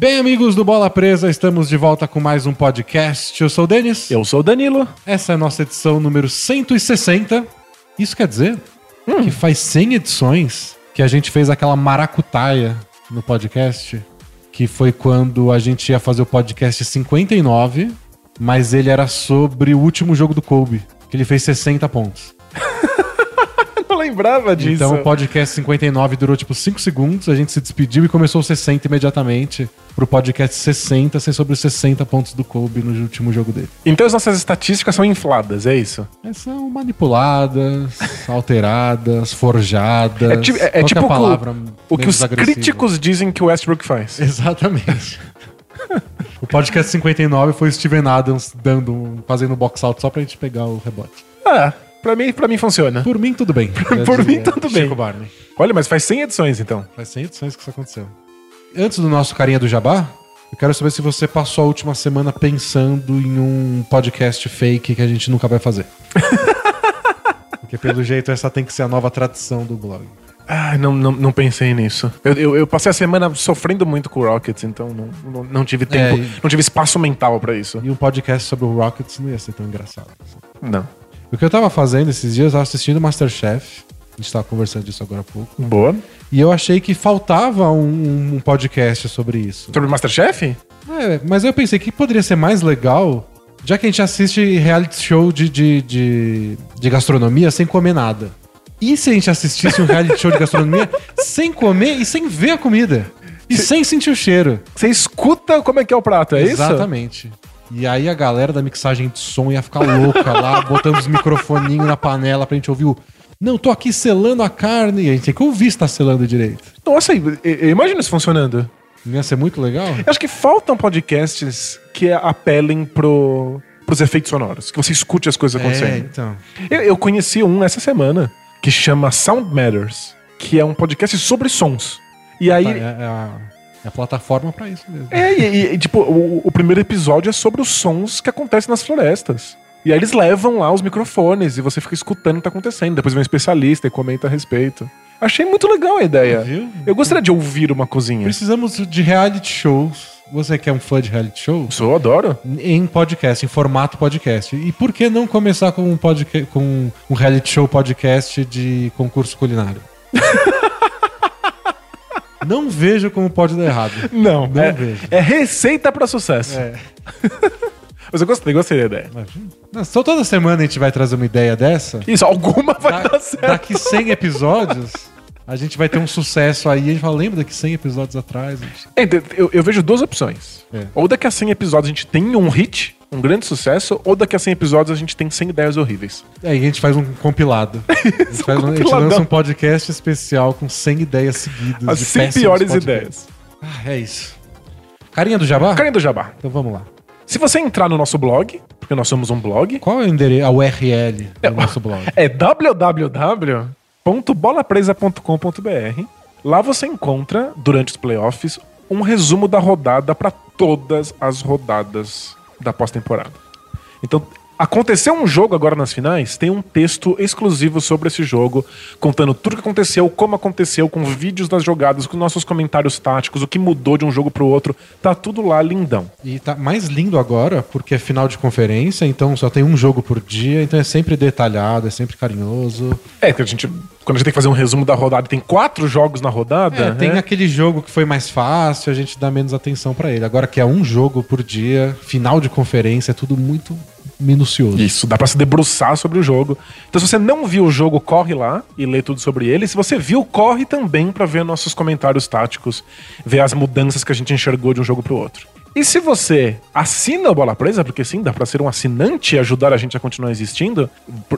Bem, amigos do Bola Presa, estamos de volta com mais um podcast. Eu sou o Denis. Eu sou o Danilo. Essa é a nossa edição número 160. Isso quer dizer que faz 100 edições que a gente fez aquela maracutaia no podcast, que foi quando a gente ia fazer o podcast 59, mas ele era sobre o último jogo do Kobe, que ele fez 60 pontos. Lembrava disso. Então o podcast 59 durou tipo 5 segundos, a gente se despediu e começou o 60 imediatamente pro podcast 60 ser sobre os 60 pontos do Kobe no último jogo dele. Então as nossas estatísticas são infladas, é isso? Mas são manipuladas, alteradas, forjadas. É, ti- é- é que tipo a o o- palavra O que os agressiva? críticos dizem que o Westbrook faz. Exatamente. o podcast 59 foi o Steven Adams dando, fazendo um box out só pra gente pegar o rebote. Ah, pra mim, pra mim funciona. Por mim, tudo bem. Por mim, tudo bem. Chico Barney. Olha, mas faz 100 edições então. Faz 100 edições que isso aconteceu. Antes do nosso carinha do Jabá, eu quero saber se você passou a última semana pensando em um podcast fake que a gente nunca vai fazer. Porque pelo jeito essa tem que ser a nova tradição do blog. Ah, não, não, não pensei nisso. Eu, eu, eu passei a semana sofrendo muito com o Rockets, então não, não, não tive tempo, É, e- não tive espaço mental pra isso. E um podcast sobre o Rockets não ia ser tão engraçado. Não. O que eu tava fazendo esses dias, eu tava assistindo Masterchef. A gente tava conversando disso agora há pouco. Boa. E eu achei que faltava um, um podcast sobre isso. Sobre Masterchef? É, mas eu pensei que poderia ser mais legal, já que a gente assiste reality show de, de, de, de gastronomia sem comer nada. E se a gente assistisse um reality show de gastronomia sem comer e sem ver a comida? E sem sentir o cheiro. Você escuta como é que é o prato, é isso? Exatamente. E aí a galera da mixagem de som ia ficar louca lá, botando os microfoninhos na panela pra gente ouvir o. Não, tô aqui selando a carne. E a gente tem que ouvir se tá selando direito. Nossa, imagino isso funcionando. Não ia ser muito legal? Eu acho que faltam podcasts que apelem pro, pros efeitos sonoros, que você escute as coisas É, acontecendo. então. Eu, eu conheci um essa semana que chama Sound Matters, que é um podcast sobre sons. E aí. É, é a, é a plataforma pra isso mesmo. É, e, e, tipo, o, o primeiro episódio é sobre os sons que acontecem nas florestas. E aí eles levam lá os microfones e você fica escutando o que tá acontecendo. Depois vem um especialista e comenta a respeito. Achei muito legal a ideia. Viu? Eu gostaria de ouvir uma cozinha. Precisamos de reality shows. Você que é um fã de reality shows? Sou, adoro. Em podcast, em formato podcast. E por que não começar com um, podca- com um reality show podcast de concurso culinário? não vejo como pode dar errado. Não, Não é, vejo. é receita pra sucesso. É. Mas eu gostei, gostei da ideia. Imagina. Só toda semana a gente vai trazer uma ideia dessa. Isso, alguma vai Da- dar certo. daqui 100 episódios, a gente vai ter um sucesso aí. A gente fala, lembra daqui 100 episódios atrás? gente? É, eu, eu vejo duas opções. É. Ou daqui a 100 episódios a gente tem um hit, um grande sucesso, ou daqui a 100 episódios a gente tem 100 ideias horríveis. Aí a gente faz um compilado. A gente, faz um- a gente lança um podcast especial com 100 ideias seguidas. As de 100 péssimos piores podcasts. ideias. Ah, é isso. Carinha do Jabá? Carinha do Jabá. Então vamos lá. Se você entrar no nosso blog, porque nós somos um blog, Qual é o endereço, a URL do nosso blog? é www.bolapresa.com.br. Lá você encontra, durante os playoffs, um resumo da rodada para todas as rodadas da pós-temporada. Então, aconteceu um jogo agora nas finais, tem um texto exclusivo sobre esse jogo, contando tudo o que aconteceu, como aconteceu, com vídeos das jogadas, com nossos comentários táticos, o que mudou de um jogo pro outro. Tá tudo lá lindão. E tá mais lindo agora, porque é final de conferência, então só tem um jogo por dia, então é sempre detalhado, é sempre carinhoso. É, que a gente. Quando a gente tem que fazer um resumo da rodada e tem quatro jogos na rodada. É, tem né? aquele jogo que foi mais fácil, a gente dá menos atenção pra ele. Agora que é um jogo por dia, final de conferência, é tudo muito minucioso. Isso, dá pra se debruçar sobre o jogo. Então, se você não viu o jogo, corre lá e lê tudo sobre ele. Se você viu, corre também pra ver nossos comentários táticos, ver as mudanças que a gente enxergou de um jogo pro outro. E se você assina o Bola Presa, porque sim, dá pra ser um assinante e ajudar a gente a continuar existindo,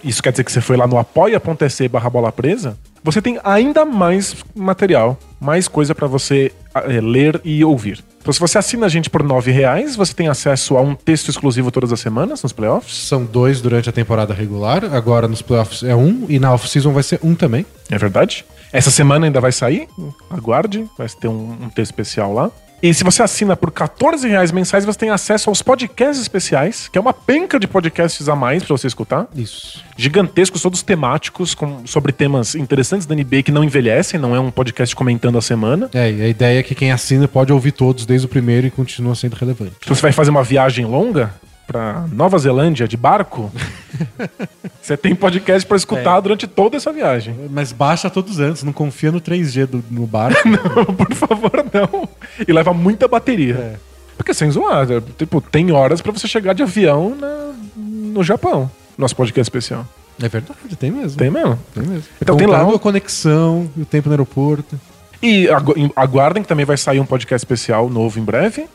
isso quer dizer que você foi lá no apoia.se barra Bola Presa, você tem ainda mais material, mais coisa pra você eh, ler e ouvir. Então, se você assina a gente por 9 reais, você tem acesso a um texto exclusivo todas as semanas nos playoffs. São dois durante a temporada regular, agora nos playoffs é um, e na off-season vai ser um também. É verdade? Essa semana ainda vai sair. Aguarde, vai ter um, um texto especial lá. E se você assina por 14 reais mensais, você tem acesso aos podcasts especiais, que é uma penca de podcasts a mais pra você escutar. Isso. Gigantescos, todos temáticos, com- sobre temas interessantes da NBA que não envelhecem, não é um podcast comentando a semana. É, e a ideia é que quem assina pode ouvir todos desde o primeiro e continua sendo relevante. Se você vai fazer uma viagem longa pra Nova Zelândia de barco, você tem podcast pra escutar durante toda essa viagem. Mas baixa todos antes, não confia no 3G do, no barco. Por favor, não. E leva muita bateria. É. Porque sem zoar, é, tipo, tem horas pra você chegar de avião na- no Japão. Nosso podcast especial. É verdade, tem mesmo. Tem mesmo. Tem mesmo. Então tem lá um- a conexão o tempo no aeroporto. E agu- em- aguardem que também vai sair um podcast especial novo em breve.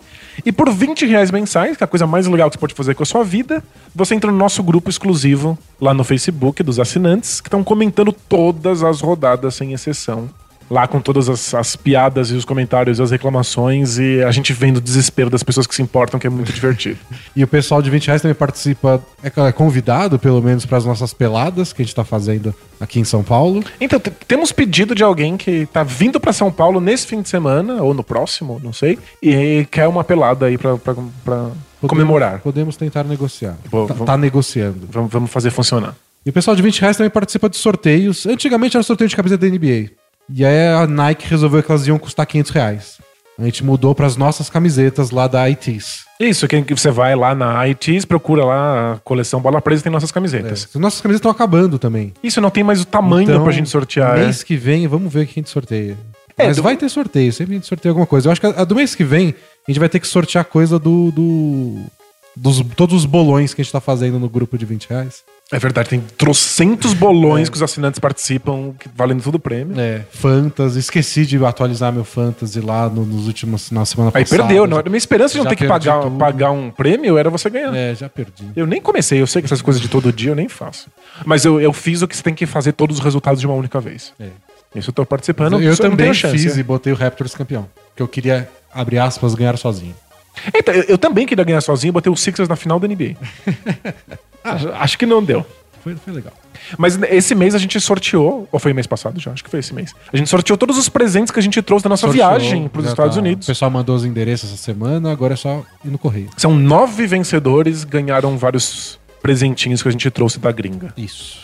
E por 20 reais mensais, que é a coisa mais legal que você pode fazer com a sua vida, você entra no nosso grupo exclusivo lá no Facebook dos assinantes, que estão comentando todas as rodadas sem exceção. Lá com todas as, as piadas e os comentários e as reclamações, e a gente vendo o desespero das pessoas que se importam, que é muito divertido. E o pessoal de 20 reais também participa, é é convidado, pelo menos, para as nossas peladas que a gente tá fazendo aqui em São Paulo. Então, temos pedido de alguém que tá vindo pra São Paulo nesse fim de semana, ou no próximo, não sei, e quer uma pelada aí pra comemorar. Podemos tentar negociar. Vou- tá, tá negociando. Vamos, vamos fazer funcionar. E o pessoal de 20 reais também participa de sorteios. Antigamente era sorteio de camiseta da NBA. E aí a Nike resolveu que elas iam custar 500 reais. A gente mudou para as nossas camisetas lá da ITs. Isso, que que você vai lá na ITs, procura lá a coleção Bola Presa e tem nossas camisetas. As nossas camisetas estão acabando também. Isso, não tem mais o tamanho pra gente sortear. é. Mês que vem, vamos ver o que a gente sorteia. É, Mas do- vai ter sorteio, sempre a gente sorteia alguma coisa. Eu acho que a, a do mês que vem, a gente vai ter que sortear coisa do. do dos, todos os bolões que a gente tá fazendo no grupo de 20 reais. É verdade, tem trocentos bolões que os assinantes participam, que valendo tudo prêmio. É, Fantasy. Esqueci de atualizar meu Fantasy lá no- nos últimos. na semana Aí passada. perdeu, não, minha esperança de não ter que pagar, tudo. pagar um prêmio era você ganhar. É, já perdi. Eu nem comecei, eu sei que essas coisas de todo dia eu nem faço. Mas eu, eu fiz o que você tem que fazer todos os resultados de uma única vez. É. Isso eu tô participando. eu não também chance, fiz é. e botei o Raptors campeão. Porque eu queria, abre aspas, ganhar sozinho. Então, eu, eu também queria ganhar sozinho, botei o Sixers na final da NBA. Ah, acho que não deu. Foi, foi legal. Mas esse mês a gente sorteou, ou foi mês passado já, acho que foi esse mês. A gente sorteou todos os presentes que a gente trouxe da nossa Sorteou, viagem para os Estados tá- O Unidos. pessoal mandou os endereços essa semana, agora é só ir no correio. São nove vencedores, ganharam vários presentinhos que a gente trouxe da gringa. Isso.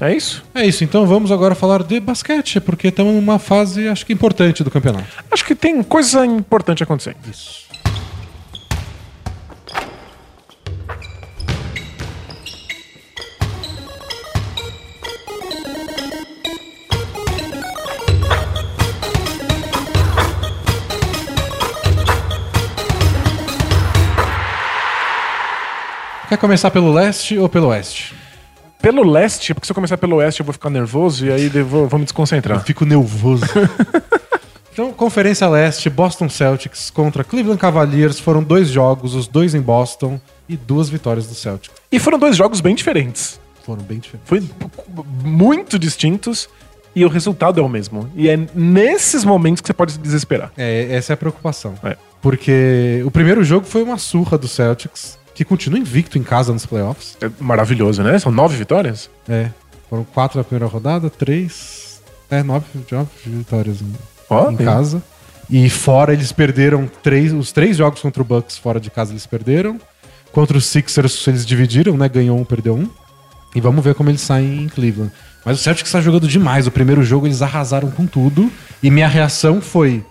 É isso? É isso, então vamos agora falar de basquete, porque estamos numa fase, acho que importante do campeonato. Acho que tem coisa importante acontecendo. Isso. Quer começar pelo leste ou pelo oeste? Pelo leste, porque se eu começar pelo oeste eu vou ficar nervoso e aí eu vou, vou me Eu desconcentrar. fico nervoso. então, Conferência Leste, Boston Celtics contra Cleveland Cavaliers foram dois jogos, os dois em Boston e duas vitórias do Celtics. E foram dois jogos bem diferentes. Foram bem diferentes. Foi muito distintos e o resultado é o mesmo. E é nesses momentos que você pode se desesperar. É, essa é a preocupação. É. Porque o primeiro jogo foi uma surra do Celtics, que continua invicto em casa nos playoffs. É maravilhoso, né? São nove vitórias? É. Foram quatro na primeira rodada, três. É, nove, nove vitórias em, Ó, em casa. E fora eles perderam três. Os três jogos contra o Bucks fora de casa eles perderam. Contra os Sixers eles dividiram, né? Ganhou um, perdeu um. E vamos ver como eles saem em Cleveland. Mas o Celtics está jogando demais. O primeiro jogo eles arrasaram com tudo. E minha reação foi.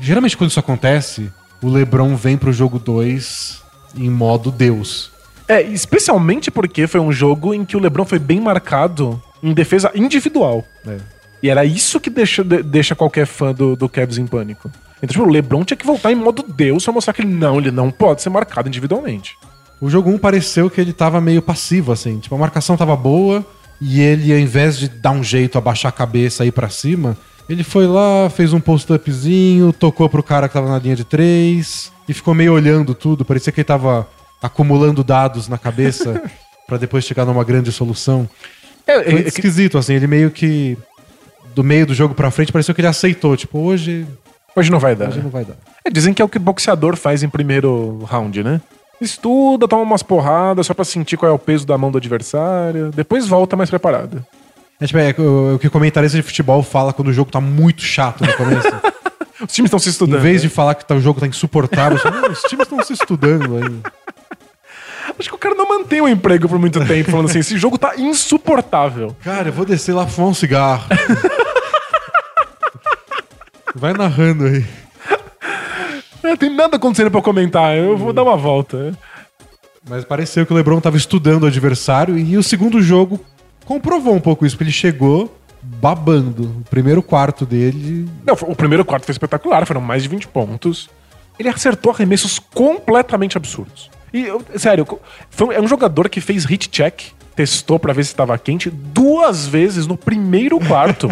Geralmente quando isso acontece, o LeBron vem pro jogo 2 em modo Deus. É, especialmente porque foi um jogo em que o LeBron foi bem marcado em defesa individual. É. E era isso que deixa, de- deixa qualquer fã do, do Cavs em pânico. Então, tipo, o LeBron tinha que voltar em modo Deus pra mostrar que ele não, ele não pode ser marcado individualmente. O jogo 1 pareceu que ele tava meio passivo, assim. Tipo, a marcação tava boa e ele, ao invés de dar um jeito, abaixar a cabeça e ir pra cima, ele foi lá, fez um post-upzinho, tocou pro cara que tava na linha de três e ficou meio olhando tudo. Parecia que ele tava acumulando dados na cabeça pra depois chegar numa grande solução. É, Foi é, esquisito, assim. Ele meio que. Do meio do jogo pra frente, pareceu que ele aceitou. Tipo, hoje, hoje não vai dar. hoje né? não vai dar. É, dizem que é o que boxeador faz em primeiro round, né? Estuda, toma umas porradas só pra sentir qual é o peso da mão do adversário, depois volta mais preparado. É, tipo, é, o, o que comentarista de futebol fala quando o jogo tá muito chato no começo. Os times estão se estudando. Em vez de né? falar que tá- o jogo tá insuportável, você fala, "Não, os times estão se estudando aí. Acho que o cara não mantém o emprego por muito tempo, falando assim: esse jogo tá insuportável. Cara, eu vou descer lá fumar um cigarro. Vai narrando aí. É, tem nada acontecendo pra eu comentar, eu vou dar uma volta. Mas pareceu que o LeBron tava estudando o adversário e o segundo jogo comprovou um pouco isso, porque ele chegou babando. O primeiro quarto dele. Não, o primeiro quarto foi espetacular, foram mais de 20 pontos. Ele acertou arremessos completamente absurdos. E, eu- sério, foi- é um jogador que fez hit check, testou pra ver se estava quente, duas vezes no primeiro quarto.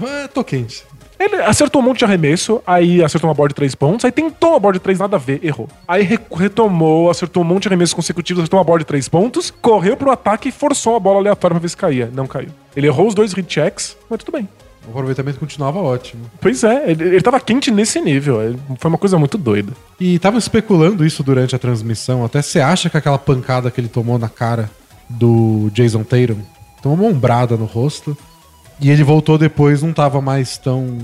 Ah, tô quente. Ele acertou um monte de arremesso, aí acertou uma bola de três pontos, aí tentou uma bola de três, nada a ver, errou. Aí re- retomou, acertou um monte de arremessos consecutivos, acertou uma bola de três pontos, correu pro ataque e forçou a bola aleatória pra ver se caía. Não caiu. Ele errou os dois hit checks, mas tudo bem. O aproveitamento continuava ótimo. Pois é, ele, ele tava quente nesse nível. Foi uma coisa muito doida. E tava especulando isso durante a transmissão. Até você acha que aquela pancada que ele tomou na cara do Jason Tatum tomou uma ombrada no rosto. E ele voltou depois, não tava mais tão,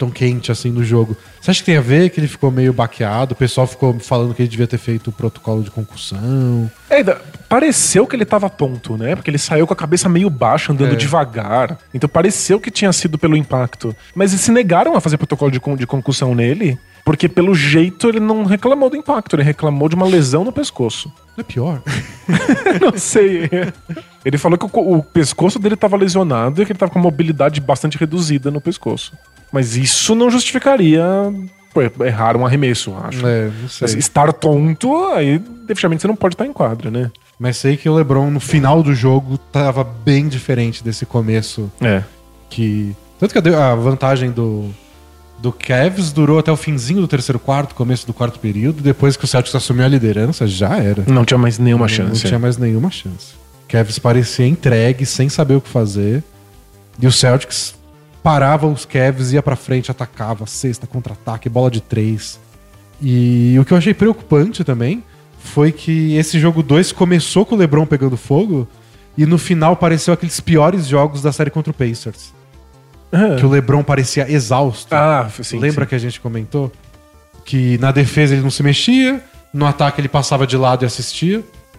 tão quente assim no jogo. Você acha que tem a ver que ele ficou meio baqueado? O pessoal ficou falando que ele devia ter feito o protocolo de concussão. É, pareceu que ele tava tonto, né? Porque ele saiu com a cabeça meio baixa, andando É. devagar. Então pareceu que tinha sido pelo impacto. Mas eles se negaram a fazer protocolo de, con- de concussão nele, porque pelo jeito ele não reclamou do impacto, ele reclamou de uma lesão no pescoço. Não é pior? não sei. Ele falou que o, o pescoço dele tava lesionado e que ele tava com mobilidade bastante reduzida no pescoço. Mas isso não justificaria pô, errar um arremesso, acho. É, não Mas sei. estar tonto, aí definitivamente você não pode estar em quadra, né? Mas sei que o LeBron no final do jogo tava bem diferente desse começo É. que. Tanto que a vantagem do, do Cavs durou até o finzinho do terceiro quarto, começo do quarto período. Depois que o Celtics assumiu a liderança, já era. Não tinha mais nenhuma Não- chance. Não tinha mais nenhuma chance. Cavs parecia entregue, sem saber o que fazer. E o Celtics parava os Cavs, ia pra frente, atacava, sexta, contra-ataque, bola de três. E o que eu achei preocupante também foi que esse jogo 2 começou com o LeBron pegando fogo e no final pareceu aqueles piores jogos da série contra o Pacers. Que o LeBron parecia exausto. Ah, sim. Lembra sim. que a gente comentou? Que na defesa ele não se mexia, no ataque ele passava de lado e assistia.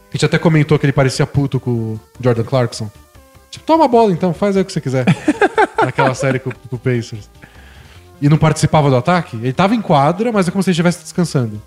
A gente até comentou que ele parecia puto com o Jordan Clarkson. Tipo, toma a bola então, faz aí o que você quiser. Naquela série com, com o Pacers. E não participava do ataque. Ele tava em quadra, mas é como se ele estivesse descansando.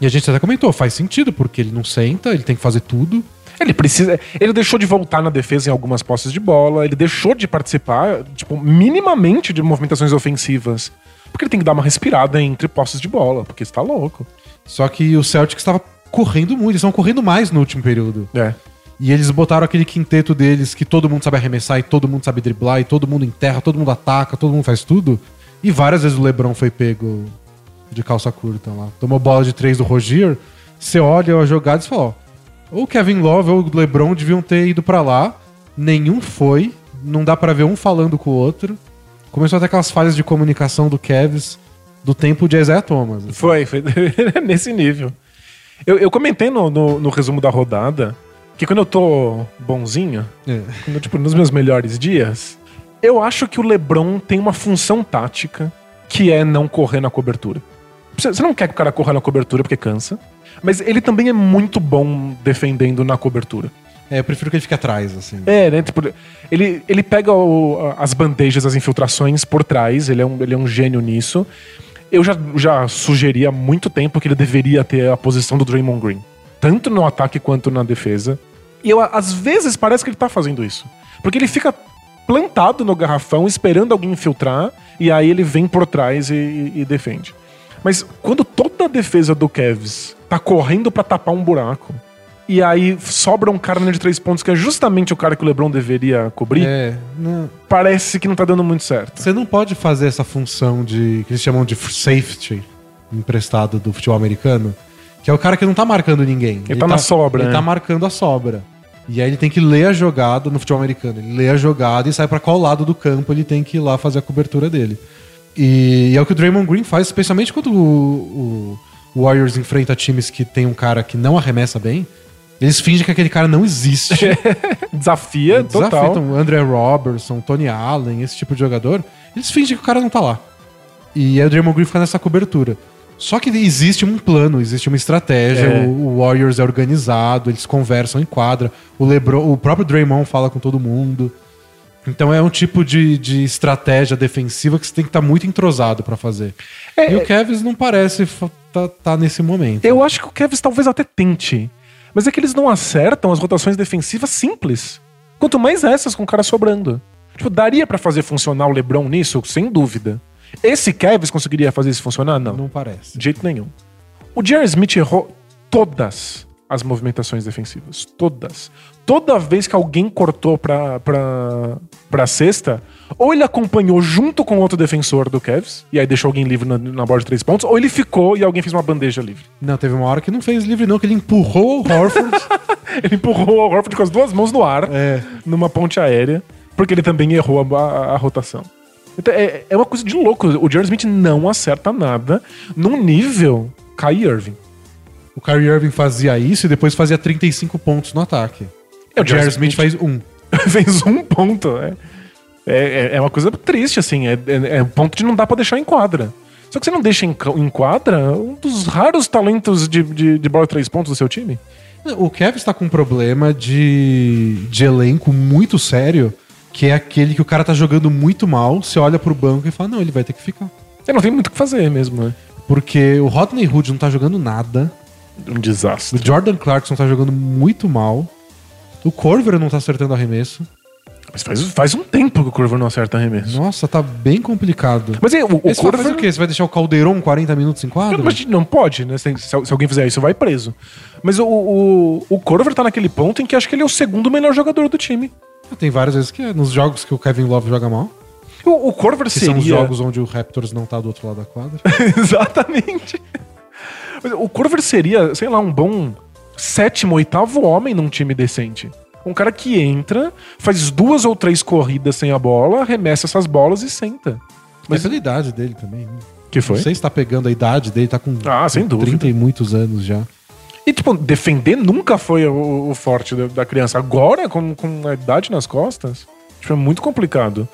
E a gente até comentou, faz sentido, porque ele não senta, ele tem que fazer tudo. Ele precisa. Ele deixou de voltar na defesa em algumas posses de bola, ele deixou de participar, tipo, minimamente de movimentações ofensivas. Porque ele tem que dar uma respirada entre posses de bola, porque está louco. Só que o Celtics estava correndo muito, eles estão correndo mais no último período. É. E eles botaram aquele quinteto deles que todo mundo sabe arremessar e todo mundo sabe driblar e todo mundo enterra, todo mundo ataca, todo mundo faz tudo. E várias vezes o LeBron foi pego de calça curta lá. Tomou bola de três do Rogier. Você olha a jogada e fala, ó, ou o Kevin Love ou o LeBron deviam ter ido pra lá. Nenhum foi. Não dá pra ver um falando com o outro. Começou até aquelas falhas de comunicação do Kevs do tempo de Isaiah Thomas. assim. Foi, foi nesse nível. Eu, eu comentei no, no, no resumo da rodada que quando eu tô bonzinho, É. quando, tipo, nos meus melhores dias, eu acho que o LeBron tem uma função tática que é não correr na cobertura. Você não quer que o cara corra na cobertura porque cansa, mas ele também é muito bom defendendo na cobertura. É, eu prefiro que ele fique atrás, assim. É, né? Tipo, ele, ele pega o- as bandejas, as infiltrações por trás, ele é um, ele é um gênio nisso. Eu já, já sugeri há muito tempo que ele deveria ter a posição do Draymond Green, tanto no ataque quanto na defesa. E eu, às vezes, parece que ele tá fazendo isso. Porque ele fica plantado no garrafão, esperando alguém infiltrar, e aí ele vem por trás e, e- e defende. Mas quando toda a defesa do Cavs tá correndo pra tapar um buraco, e aí sobra um cara na de três pontos, que é justamente o cara que o LeBron deveria cobrir, É, parece que não tá dando muito certo. Você não pode fazer essa função de. que eles chamam de safety emprestado do futebol americano, que é o cara que não tá marcando ninguém. Ele tá na sobra, Ele né? tá marcando a sobra. E aí ele tem que ler a jogada no futebol americano. Ele lê a jogada e sai pra qual lado do campo ele tem que ir lá fazer a cobertura dele. E, e é o que o Draymond Green faz, especialmente quando o, o- Warriors enfrenta times que tem um cara que não arremessa bem. Eles fingem que aquele cara não existe. Desafia, total. Desafiam André Robertson, Tony Allen, esse tipo de jogador. Eles fingem que o cara não tá lá. E aí o Draymond Green fica nessa cobertura. Só que existe um plano, existe uma estratégia, É. o, o Warriors é organizado, eles conversam em quadra, o LeBron, o próprio Draymond fala com todo mundo. Então é um tipo de, de estratégia defensiva que você tem que estar muito entrosado pra fazer. É, e o é- Kevs não parece fa- tá, tá nesse momento. Eu acho que o Kevs talvez até tente. Mas é que eles não acertam as rotações defensivas simples. Quanto mais essas com o cara sobrando. Tipo, daria pra fazer funcionar o LeBron nisso? Sem dúvida. Esse Kevs conseguiria fazer isso funcionar? Não. Não parece. De jeito nenhum. O J.R. Smith errou todas as movimentações defensivas. Todas. Toda vez que alguém cortou pra, pra, pra cesta, ou ele acompanhou junto com outro defensor do Cavs, e aí deixou alguém livre na, na bola de três pontos, ou ele ficou e alguém fez uma bandeja livre. Não, teve uma hora que não fez livre, não, que ele empurrou o Horford. Ele empurrou o Horford com as duas mãos no ar, é. numa ponte aérea, porque ele também errou a, a- a rotação. Então, é, é uma coisa de louco. O J.R. Smith não acerta nada num nível Kai Irving. O Kyrie Irving fazia isso e depois fazia 35 pontos no ataque. É, o J.R. Smith faz um. fez um ponto. É, é, é uma coisa triste, assim. É, é, é um ponto de não dá pra deixar em quadra. Só que você não deixa em, em quadra um dos raros talentos de, de, de bola de três pontos do seu time. O Kevin está com um problema de, de elenco muito sério, que é aquele que o cara tá jogando muito mal, você olha pro banco e fala, não, ele vai ter que ficar. É, não tem muito o que fazer mesmo, né? Porque o Rodney Hood não tá jogando nada, Um desastre. o Jordan Clarkson tá jogando muito mal, o Corver não tá acertando arremesso. Mas faz, faz um tempo que o Corver não acerta arremesso. Nossa, tá bem complicado. Mas o, o Esse vai fazer Corver... o quê? Você vai deixar o Caldeirão 40 minutos em quadro? Mas não pode, né? Se, se- se alguém fizer isso, vai preso. Mas o, o, o Corver tá naquele ponto em que acho que ele é o segundo melhor jogador do time. Tem várias vezes que é nos jogos que o Kevin Love joga mal, O, o Corver que seria... são os jogos onde o Raptors não tá do outro lado da quadra. Exatamente. Mas o Corver seria, sei lá, um bom sétimo, oitavo homem num time decente. Um cara que entra, faz duas ou três corridas sem a bola, arremessa essas bolas e senta. Mas pela idade dele também. né? Que foi? Não sei se tá pegando a idade dele, tá com Ah, sem dúvida. 30 e muitos anos já. E, tipo, defender nunca foi o, o forte da, da criança. Agora, com, com a idade nas costas, tipo, é muito complicado.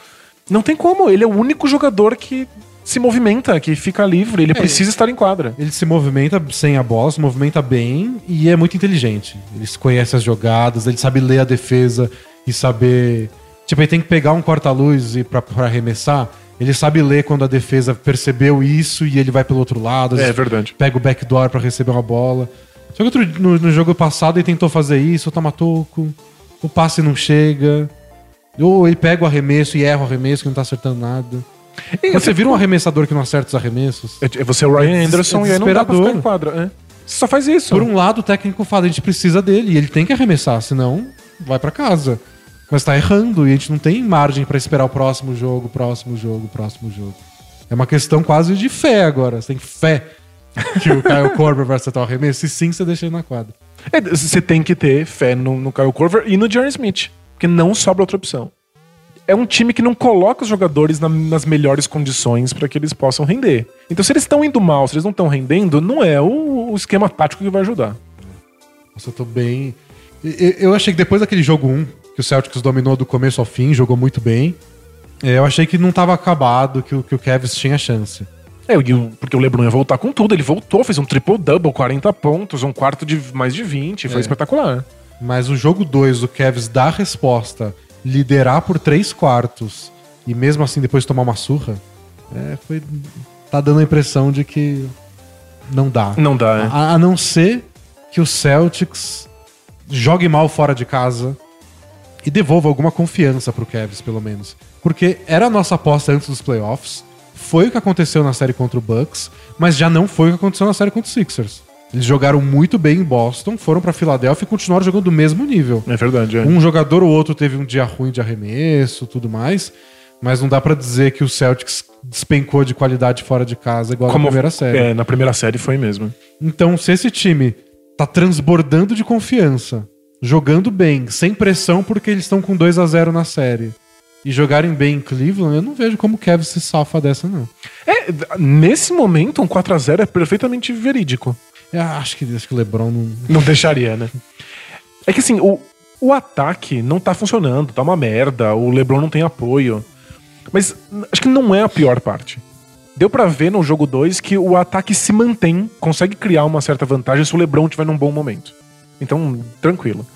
Não tem como. Ele é o único jogador que se movimenta, que fica livre. Ele precisa estar em quadra. Ele se movimenta sem a bola, se movimenta bem e é muito inteligente. Ele conhece as jogadas, ele sabe ler a defesa e saber. Tipo, ele tem que pegar um corta-luz e pra, pra arremessar. Ele sabe ler quando a defesa percebeu isso e ele vai pelo outro lado. É vezes verdade. Pega o backdoor pra receber uma bola. Só que outro, no, no jogo passado ele tentou fazer isso, toma toco, o passe não chega. Ou ele pega o arremesso e erra o arremesso que não tá acertando nada. E você vira um arremessador que não acerta os arremessos, É, é você é o Ryan Anderson é e aí não dá pra ficar em quadra. É. Você só faz isso. Por um lado, o técnico fala, a gente precisa dele, e ele tem que arremessar, senão vai pra casa. Mas tá errando, e a gente não tem margem pra esperar o próximo jogo, próximo jogo, próximo jogo. É uma questão quase de fé agora. Você tem fé que o Kyle Korver vai acertar o arremesso, e sim você deixa ele na quadra. É, você tem que ter fé no, no Kyle Corver e no Jerry Smith, porque não sobra outra opção. É um time que não coloca os jogadores na- nas melhores condições para que eles possam render. Então, se eles estão indo mal, se eles não estão rendendo, não é o, o esquema tático que vai ajudar. Nossa, eu tô bem. e- e- Eu achei que depois daquele jogo 1, que o Celtics dominou do começo ao fim, jogou muito bem. é, Eu achei que não tava acabado, que o, que o Cavs tinha chance. É, porque o LeBron ia voltar com tudo. Ele voltou, fez um triple-double, 40 pontos, um quarto de mais de 20. Foi É. espetacular. Mas o jogo 2, o Cavs dar a resposta, liderar por 3 quartos e mesmo assim depois tomar uma surra, é, foi, tá dando a impressão de que não dá. Não dá, né? A, a não ser que o Celtics jogue mal fora de casa e devolva alguma confiança pro Cavs, pelo menos. Porque era a nossa aposta antes dos playoffs, foi o que aconteceu na série contra o Bucks, mas já não foi o que aconteceu na série contra o Sixers. Eles jogaram muito bem em Boston, foram pra Filadélfia e continuaram jogando do mesmo nível. É verdade, é. Um jogador ou outro teve um dia ruim de arremesso, tudo mais, mas não dá pra dizer que o Celtics despencou de qualidade fora de casa igual na primeira série. É, na primeira série foi mesmo. Então, se esse time tá transbordando de confiança, jogando bem, sem pressão porque eles estão com 2 a 0 na série, e jogarem bem em Cleveland, eu não vejo como o Kevin se safa dessa, não. É, nesse momento, um 4x0 é perfeitamente verídico. Eu acho que, acho que o LeBron não. Não deixaria, né? É que assim, o, o ataque não tá funcionando, tá uma merda, o LeBron não tem apoio. Mas acho que não é a pior parte. deu pra ver no jogo 2 que o ataque se mantém, consegue criar uma certa vantagem se o LeBron estiver num bom momento. Então, tranquilo.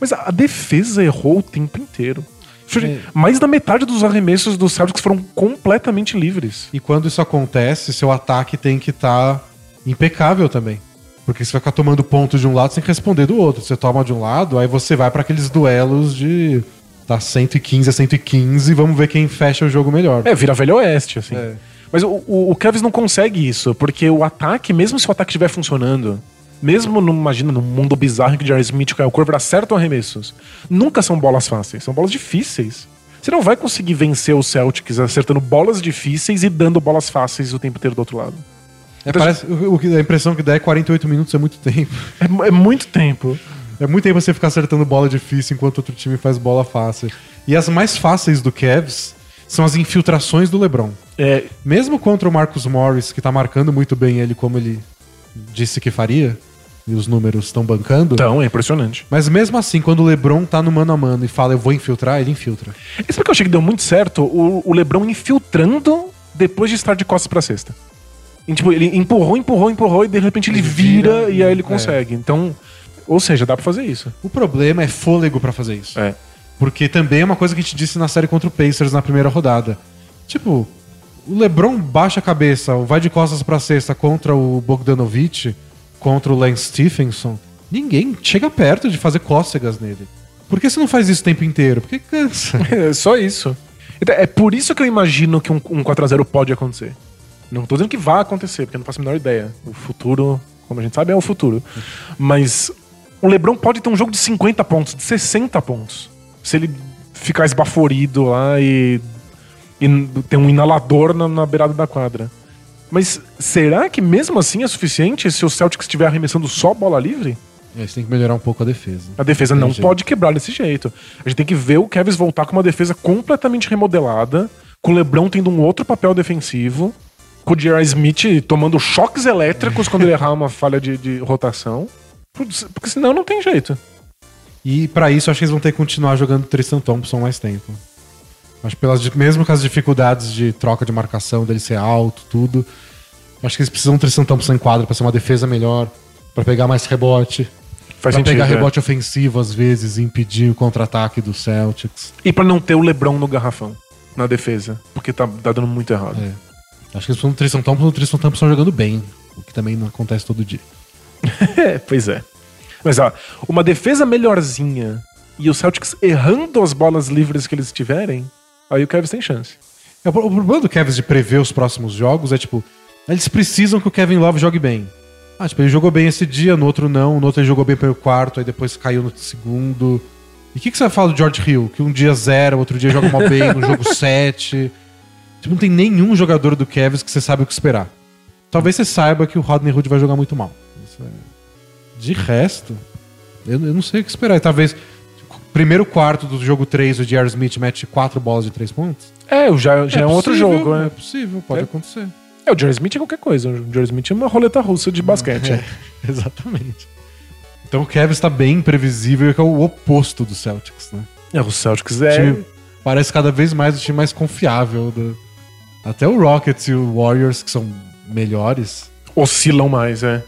Mas a a defesa errou o tempo inteiro. É. Mais da metade dos arremessos dos Celtics foram completamente livres. E quando isso acontece, seu ataque tem que estar impecável também. Porque você vai ficar tomando ponto de um lado sem responder do outro. Você toma de um lado, aí você vai pra aqueles duelos de tá 115 a 115 e vamos ver quem fecha o jogo melhor. É, vira velho oeste, assim. É. Mas o, o, o não consegue isso, porque o ataque, mesmo se o ataque estiver funcionando, mesmo, no, imagina, num mundo bizarro em que Jerry Smith e Kyle Korver acertam arremessos, nunca são bolas fáceis, são bolas difíceis. Você não vai conseguir vencer os Celtics acertando bolas difíceis e dando bolas fáceis o tempo inteiro do outro lado. É, parece, o, o a impressão que dá é 48 minutos é muito tempo. É, é muito tempo. É muito tempo você ficar acertando bola difícil enquanto outro time faz bola fácil. E as mais fáceis do Cavs são as infiltrações do LeBron. É, Mesmo contra o Marcus Morris, que tá marcando muito bem ele como ele disse que faria, e os números estão bancando. então, é impressionante. Mas mesmo assim, quando o LeBron tá no mano a mano e fala eu vou infiltrar, ele infiltra. Isso porque eu achei que deu muito certo o, o LeBron infiltrando depois de estar de costas pra cesta. E, tipo, ele empurrou, empurrou, empurrou e de repente ele, Ele vira, vira, e aí ele é. consegue. Então, ou seja, dá pra fazer isso. O problema é fôlego pra fazer isso. É. Porque também é uma coisa que a gente disse na série contra o Pacers na primeira rodada. Tipo, o LeBron baixa a cabeça, vai de costas pra cesta contra o Bogdanovich, contra o Lance Stephenson. Ninguém chega perto de fazer cócegas nele. Por que você não faz isso o tempo inteiro? Porque cansa. É só isso. Então, é por isso que eu imagino que um, um 4x0 pode acontecer. Não tô dizendo que vai acontecer, porque eu não faço a menor ideia. O futuro, como a gente sabe, é o futuro. Mas o LeBron pode ter um jogo de 50 pontos, de 60 pontos. Se ele ficar esbaforido lá e, e ter um inalador na, na beirada da quadra. Mas será que mesmo assim é suficiente se o Celtics estiver arremessando só bola livre? A gente tem que melhorar um pouco a defesa. A defesa não jeito. pode quebrar desse jeito. A gente tem que ver o Kevs voltar com uma defesa completamente remodelada, com o LeBron tendo um outro papel defensivo, com o J.R. Smith tomando choques elétricos quando ele errar uma falha de, de rotação. Porque senão não tem jeito. E pra isso, acho que eles vão ter que continuar jogando Tristan Thompson mais tempo. Acho que pelas, mesmo com as dificuldades de troca de marcação, dele ser alto, tudo. Acho que eles precisam Tristan Thompson em quadro pra ser uma defesa melhor, pra pegar mais rebote, Faz pra sentido. pegar é. rebote ofensivo às vezes e impedir o contra-ataque do Celtics. E pra não ter o LeBron no garrafão, na defesa. Porque tá, tá dando muito errado. É. Acho que eles do Tristan Thompson, o Tristan Thompson jogando bem, o que também não acontece todo dia. É, pois é. Mas ó, uma defesa melhorzinha e o Celtics errando as bolas livres que eles tiverem, aí o Kevs tem chance. É, o problema do Kevin de prever os próximos jogos é tipo, eles precisam que o Kevin Love jogue bem. Ah, tipo, ele jogou bem esse dia, no outro não, no outro ele jogou bem pelo quarto, aí depois caiu no segundo. E o que, que você fala do George Hill? Que um dia zero, outro dia joga mal bem, no jogo sete. Tipo, não tem nenhum jogador do Cavs que você sabe o que esperar. Talvez você saiba que o Rodney Hood vai jogar muito mal. É- De resto, eu, eu não sei o que esperar. E talvez, primeiro quarto do jogo 3, o J.R. Smith mete quatro bolas de três pontos. É, já, já é, um outro jogo, né? É possível, pode É. acontecer. É, o Jerry Smith é qualquer coisa. O Jerry Smith é uma roleta russa de basquete. É, exatamente. Então o Cavs está bem imprevisível, que é o oposto do Celtics, né? É, o Celtics O é. time parece cada vez mais o time mais confiável. do- Até o Rockets e o Warriors, que são melhores, Oscilam mais, é.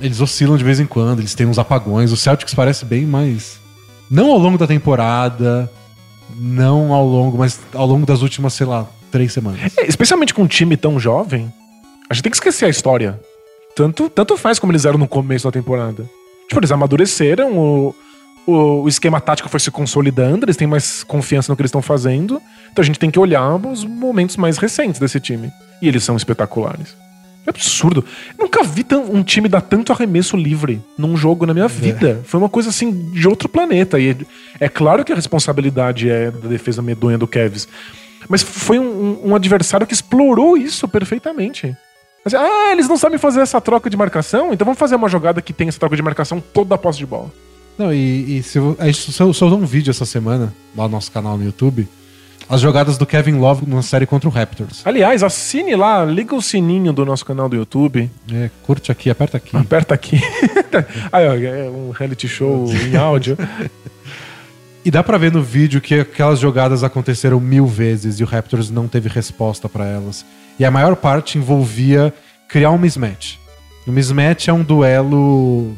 eles oscilam de vez em quando, eles têm uns apagões. O Celtics parece bem mais. Não ao longo da temporada, não ao longo, mas ao longo das últimas, sei lá, três semanas. É, Especialmente com um time tão jovem, a gente tem que esquecer a história. Tanto, tanto faz como eles eram no começo da temporada. Tipo, eles amadureceram, o, o, o esquema tático foi se consolidando, eles têm mais confiança no que eles estão fazendo. Então a gente tem que olhar os momentos mais recentes desse time. E eles são espetaculares. É absurdo. Eu nunca vi um time dar tanto arremesso livre num jogo na minha vida. Foi uma coisa assim de outro planeta. E é claro que a responsabilidade é da defesa medonha do Cavs. Mas foi um, um- um adversário que explorou isso perfeitamente. Assim, ah, eles não sabem fazer essa troca de marcação? Então vamos fazer uma jogada que tem essa troca de marcação toda a posse de bola. Não, e, e se, a gente soltou um vídeo essa semana, lá no nosso canal no YouTube, as jogadas do Kevin Love na série contra o Raptors. Aliás, assine lá, liga o sininho do nosso canal do YouTube. É, curte aqui, aperta aqui. Aperta aqui. Aí, ó, é um reality show em áudio. E dá pra ver no vídeo que aquelas jogadas aconteceram mil vezes e o Raptors não teve resposta pra elas. E a maior parte envolvia criar um mismatch. O mismatch é um duelo.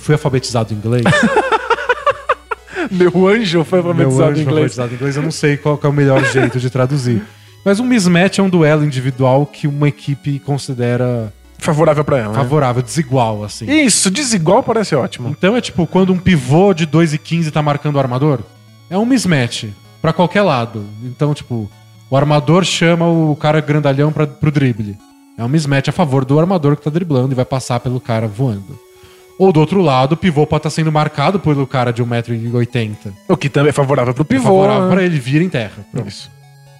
Fui alfabetizado em inglês. Meu anjo foi Meu alfabetizado anjo em inglês. alfabetizado em inglês, eu não sei qual é o melhor jeito de traduzir. Mas um mismatch é um duelo individual que uma equipe considera Favorável pra ela. né? favorável, desigual, assim. Isso, desigual parece ótimo. Então é tipo, quando um pivô de 2 e 15 tá marcando o armador, é um mismatch pra qualquer lado. Então, tipo, o armador chama o cara grandalhão pra, pro drible. É um mismatch a favor do armador que tá driblando e vai passar pelo cara voando. Ou do outro lado, o pivô pode estar sendo marcado pelo cara de 1,80m. O que também é favorável pro pivô. Favorável né? pra ele vir em terra. Pronto. Isso.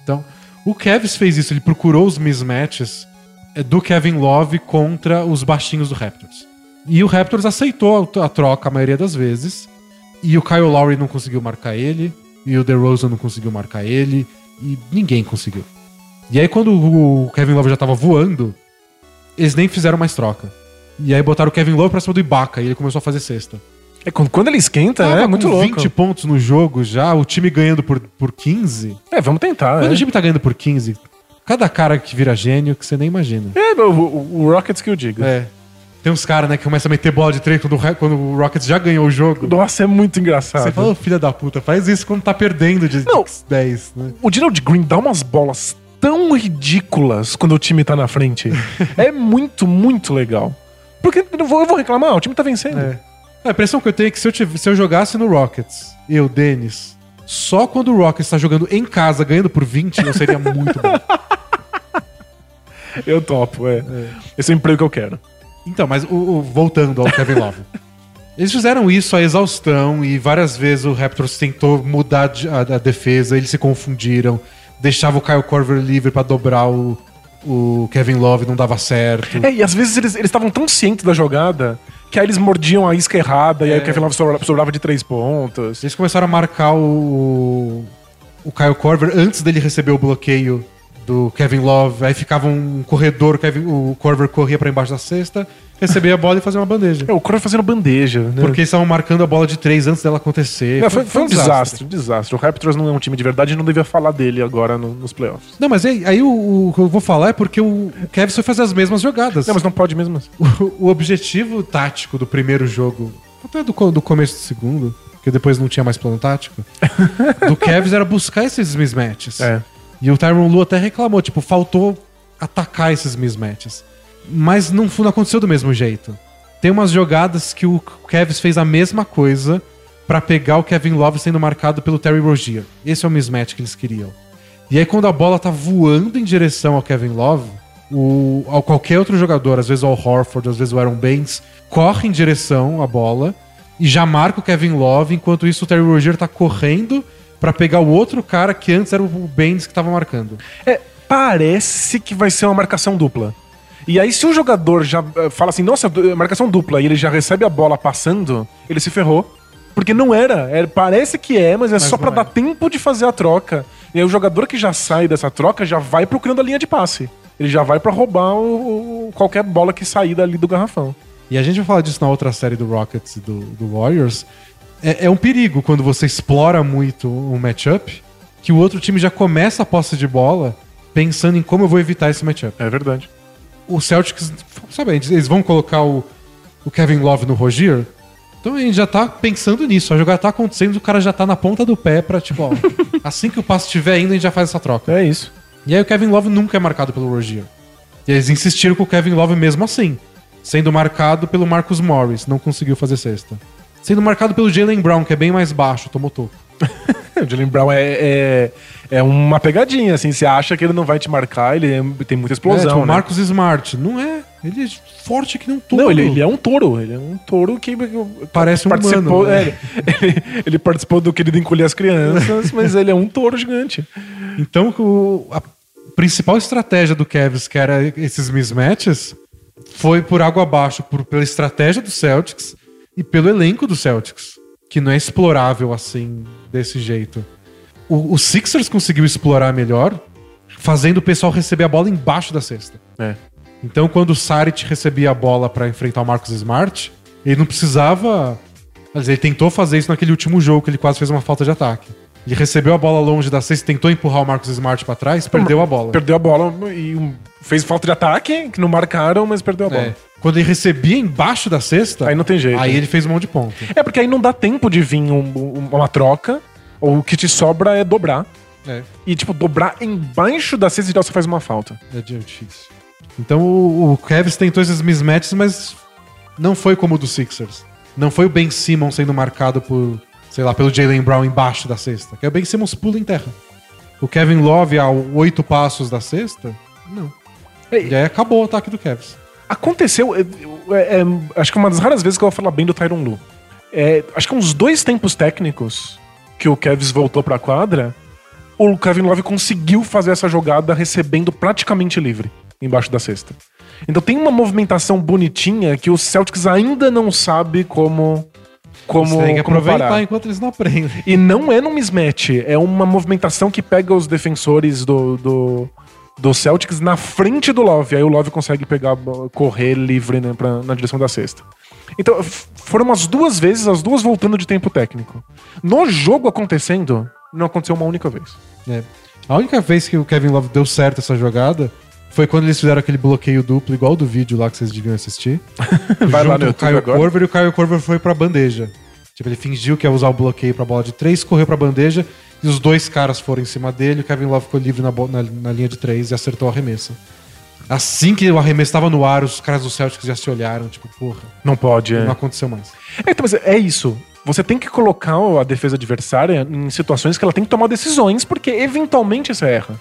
Então, o Kevs fez isso, ele procurou os mismatches eh, do Kevin Love contra os baixinhos do Raptors. E o Raptors aceitou a a troca a maioria das vezes. E o Kyle Lowry não conseguiu marcar ele, e o DeRozan não conseguiu marcar ele, e ninguém conseguiu. E aí quando o Kevin Love já tava voando, eles nem fizeram mais troca. E aí botaram o Kevin Love pra cima do Ibaka, e ele começou a fazer cesta. É, quando, ele esquenta, Tava é muito com louco. 20 pontos no jogo já, o time ganhando por, por 15. É, vamos tentar. Quando É, o time tá ganhando por 15, cada cara que vira gênio que você nem imagina. É, o, o- o Rockets que eu digo. É. Tem uns caras, né, que começam a meter bola de três quando, quando o Rockets já ganhou o jogo. Nossa, é muito engraçado. Você fala, filha da puta, faz isso quando tá perdendo de Não. 10, né? O Gerald Green dá umas bolas tão ridículas quando o time tá na frente. é muito, muito legal. Porque eu vou, eu vou reclamar, o time tá vencendo. É. A impressão que eu tenho é que se eu, tiv- se eu jogasse no Rockets, eu, Denis, só quando o Rockets tá jogando em casa, ganhando por 20, eu seria muito bom. Eu topo, é. Esse é o emprego que eu quero. Então, mas o- o- voltando ao Kevin Love. Eles fizeram isso à exaustão e várias vezes o Raptors tentou mudar de- a, a defesa, eles se confundiram, deixava o Kyle Korver livre pra dobrar o, o Kevin Love, não dava certo. É, e às vezes eles eles estavam tão cientes da jogada que aí eles mordiam a isca errada e aí o Kevin Love sobra- sobrava de três pontos. Eles começaram a marcar o, o Kyle Korver antes dele receber o bloqueio do Kevin Love, aí ficava um corredor, o, Kevin, o Korver corria pra embaixo da cesta, recebia a bola e fazia uma bandeja. É, o Corey fazendo bandeja, né? Porque eles estavam marcando a bola de três antes dela acontecer. É, foi, foi um desastre, um desastre. O Raptors não é um time de verdade e não devia falar dele agora no- nos playoffs. Não, mas aí, aí o, o que eu vou falar é porque o, Kevin foi fazer as mesmas jogadas. Não, mas não pode mesmo assim. o, o objetivo tático do primeiro jogo, até do, do começo do segundo, porque depois não tinha mais plano tático, do Kevs era buscar esses mismatches. É. E o Tyron Lu até reclamou, tipo, faltou atacar esses mismatches. Mas não, fu- não aconteceu do mesmo jeito. Tem umas jogadas que o Kevs fez a mesma coisa pra pegar o Kevin Love sendo marcado pelo Terry Rozier. Esse é o mismatch que eles queriam. E aí quando a bola tá voando em direção ao Kevin Love, o, ao qualquer outro jogador, às vezes o Horford, às vezes o Aaron Baines, corre em direção à bola e já marca o Kevin Love, enquanto isso o Terry Rozier tá correndo pra pegar o outro cara que antes era o Baines que tava marcando. É, parece que vai ser uma marcação dupla. E aí, se um jogador já eh, fala assim, nossa, du- marcação dupla, e ele já recebe a bola passando, ele se ferrou. Porque não era. É, parece que é, mas é Mas só pra não dar é. tempo de fazer a troca. E aí o jogador que já sai dessa troca já vai procurando a linha de passe. Ele já vai pra roubar o, o- qualquer bola que sair dali do garrafão. E a gente vai falar disso na outra série do Rockets e do, do Warriors. É, é um perigo quando você explora muito um matchup, que o outro time já começa a posse de bola pensando em como eu vou evitar esse matchup. É verdade. O Celtics, sabe, eles vão colocar o, o Kevin Love no Rogier. Então a gente já tá pensando nisso. A jogada tá acontecendo, o cara já tá na ponta do pé pra, tipo, ó, assim que o passe estiver indo, a gente já faz essa troca. É isso. E aí o Kevin Love nunca é marcado pelo Rogier. E eles insistiram com o Kevin Love mesmo assim. Sendo marcado pelo Marcus Morris, não conseguiu fazer sexta. Sendo marcado pelo Jalen Brown, que é bem mais baixo, tomou toco. O Jalen Brown é, é, é uma pegadinha, assim. Você acha que ele não vai te marcar, ele é- tem muita É, explosão. tipo, o né? Marcus Smart. Não é. Ele é forte que nem um touro. Não, ele, ele é um touro. Ele é um touro que Parece um participou. humano, né? é, ele, ele- ele participou do querido encolher as crianças, mas ele é um touro gigante. Então, o- a principal estratégia do Cavs, que era esses mismatches, foi por água abaixo por, pela estratégia do Celtics e pelo elenco do Celtics, que não é explorável assim, desse jeito. O, o Sixers conseguiu explorar melhor, fazendo o pessoal receber a bola embaixo da cesta. É. Então, quando o Saric recebia a bola pra enfrentar o Marcus Smart, ele não precisava Mas ele tentou fazer isso naquele último jogo que ele quase fez uma falta de ataque. Ele recebeu a bola longe da cesta, tentou empurrar o Marcos Smart pra trás, perdeu a bola. Perdeu a bola e um- fez falta de ataque, que não marcaram, mas perdeu a bola. É. Quando ele recebia embaixo da cesta, Aí não tem jeito. aí ele fez um monte de ponto. É porque aí não dá tempo de vir um- um- uma troca, ou o que te sobra é dobrar. É, E, tipo, dobrar embaixo da cesta e tal, você faz uma falta. é difícil. Então o, o Cavs tentou esses mismatches, mas não foi como o do Sixers. Não foi o Ben Simmons sendo marcado por, sei lá, pelo Jalen Brown embaixo da cesta. Que é o Ben Simmons pula em terra. O Kevin Love a oito passos da cesta, não. E aí acabou o ataque do Cavs. Aconteceu, é, é, acho que uma das raras vezes que eu vou falar bem do Tyron Lu. É, acho que uns dois tempos técnicos que o Kevs voltou pra quadra, o Kevin Love conseguiu fazer essa jogada recebendo praticamente livre embaixo da cesta. Então tem uma movimentação bonitinha que o Celtics ainda não sabe como como, Você tem que aproveitar parar. enquanto eles não aprendem. E não é num mismatch, é uma movimentação que pega os defensores do, do, do Celtics na frente do Love. Aí o Love consegue pegar, correr livre né, pra, na direção da cesta. Então, foram as duas vezes, as duas voltando de tempo técnico. No jogo acontecendo, não aconteceu uma única vez. É. A única vez que o Kevin Love deu certo essa jogada foi quando eles fizeram aquele bloqueio duplo, igual do vídeo lá que vocês deviam assistir. Vai lá no YouTube Kyle agora. Korver e o Kyle Korver foi pra bandeja. Tipo, ele fingiu que ia usar o bloqueio pra bola de três, correu pra bandeja e os dois caras foram em cima dele. O Kevin Love ficou livre na, na, na linha de três e acertou o arremesso. Assim que o arremesso tava no ar, os caras do Celtics já se olharam, tipo, porra, Não pode. É. não aconteceu mais. É, então, mas é isso. Você tem que colocar a defesa adversária em situações que ela tem que tomar decisões, porque eventualmente você erra.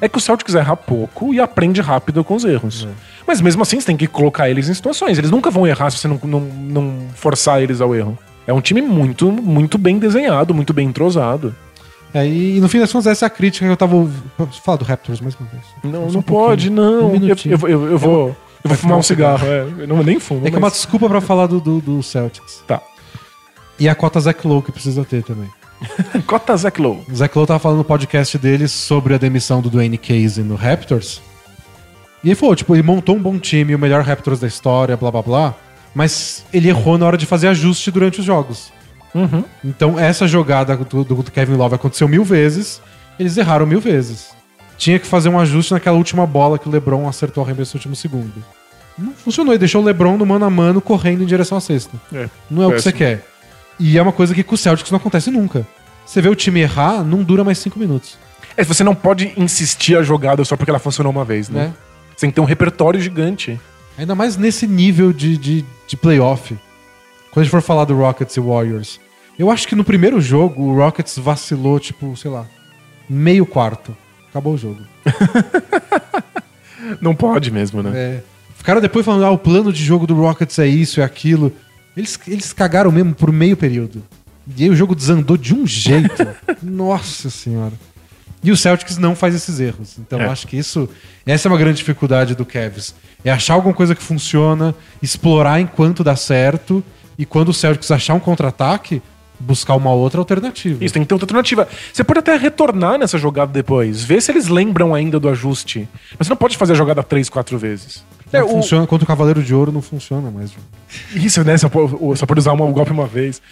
É que o Celtics erra pouco e aprende rápido com os erros. Mas mesmo assim, você tem que colocar eles em situações. Eles nunca vão errar se você não, não, não forçar eles ao erro. É um time muito, muito bem desenhado, muito bem entrosado. É, e, no fim das contas, essa é a crítica que eu tava. falar do Raptors mais uma vez? Não, Só não um pode, não. Um eu, eu, eu, eu vou, eu vou fumar um cigarro. É. Eu não, nem fumo. É que é uma desculpa pra falar do, do, do Celtics. Tá. E a cota Zach Lowe que precisa ter também. Cota Zach Lowe. O Zach Lowe tava falando no podcast dele sobre a demissão do Dwayne Casey no Raptors. E ele falou, tipo, ele montou um bom time, o melhor Raptors da história, blá blá blá. Mas ele errou na hora de fazer ajuste durante os jogos. Uhum. Então essa jogada do, do Kevin Love aconteceu mil vezes, eles erraram mil vezes. Tinha que fazer um ajuste naquela última bola que o LeBron acertou o arremesso no último segundo. Não funcionou, ele deixou o LeBron no mano a mano correndo em direção à cesta. É. Não é o que você Péssimo. quer. E é uma coisa que com o Celtics não acontece nunca. Você vê o time errar, não dura mais cinco minutos. É, você não pode insistir a jogada só porque ela funcionou uma vez, né? Né? Você tem que ter um repertório gigante. Ainda mais nesse nível de, de, de playoff. Quando a gente for falar do Rockets e Warriors. Eu acho que no primeiro jogo o Rockets vacilou, tipo, sei lá, meio quarto. Acabou o jogo. Não pode mesmo, né? É. Ficaram depois falando, ah, o plano de jogo do Rockets é isso, é aquilo. Eles, eles cagaram mesmo por meio período. E aí o jogo desandou de um jeito. Nossa senhora. E o Celtics não faz esses erros. Então É. eu acho que isso. Essa é uma grande dificuldade do Cavs. É achar alguma coisa que funciona, explorar enquanto dá certo. E quando o Celtics achar um contra-ataque, buscar uma outra alternativa. Isso, tem que ter outra alternativa. Você pode até retornar nessa jogada depois, ver se eles lembram ainda do ajuste. Mas você não pode fazer a jogada três, quatro vezes. Não É, o- funciona contra o Cavaleiro de Ouro, não funciona mais. Isso, né? Só pode, só pode usar uma- o golpe uma vez.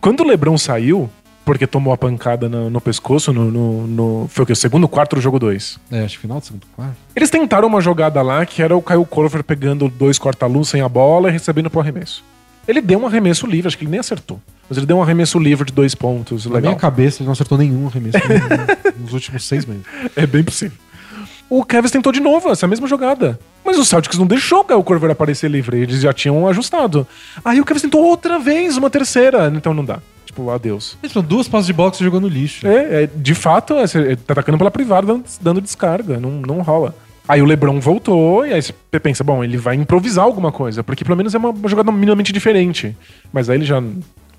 Quando o Lebron saiu, porque tomou a pancada no, no pescoço, no, no- no- Foi o quê? O segundo quarto do jogo 2. É, acho que final do segundo quarto. Eles tentaram uma jogada lá que era o Kyle Korver pegando dois corta-luz sem a bola e recebendo pro arremesso. Ele deu um arremesso livre, acho que ele nem acertou. Mas ele deu um arremesso livre de dois pontos. Na Legal. minha cabeça, ele não acertou nenhum arremesso nos últimos seis meses. É bem possível. O Cavs tentou de novo essa mesma jogada. Mas o Celtics não deixou o Kyle Korver aparecer livre. Eles já tinham ajustado. Aí o Cavs tentou outra vez, uma terceira. Então não dá. Tipo, adeus. São duas passes de bola que você jogou no lixo. É, é, de fato, é, você tá atacando pela privada, dando, dando descarga. Não, não rola. Aí o LeBron voltou e aí você pensa, bom, ele vai improvisar alguma coisa, porque pelo menos é uma jogada minimamente diferente. Mas aí ele já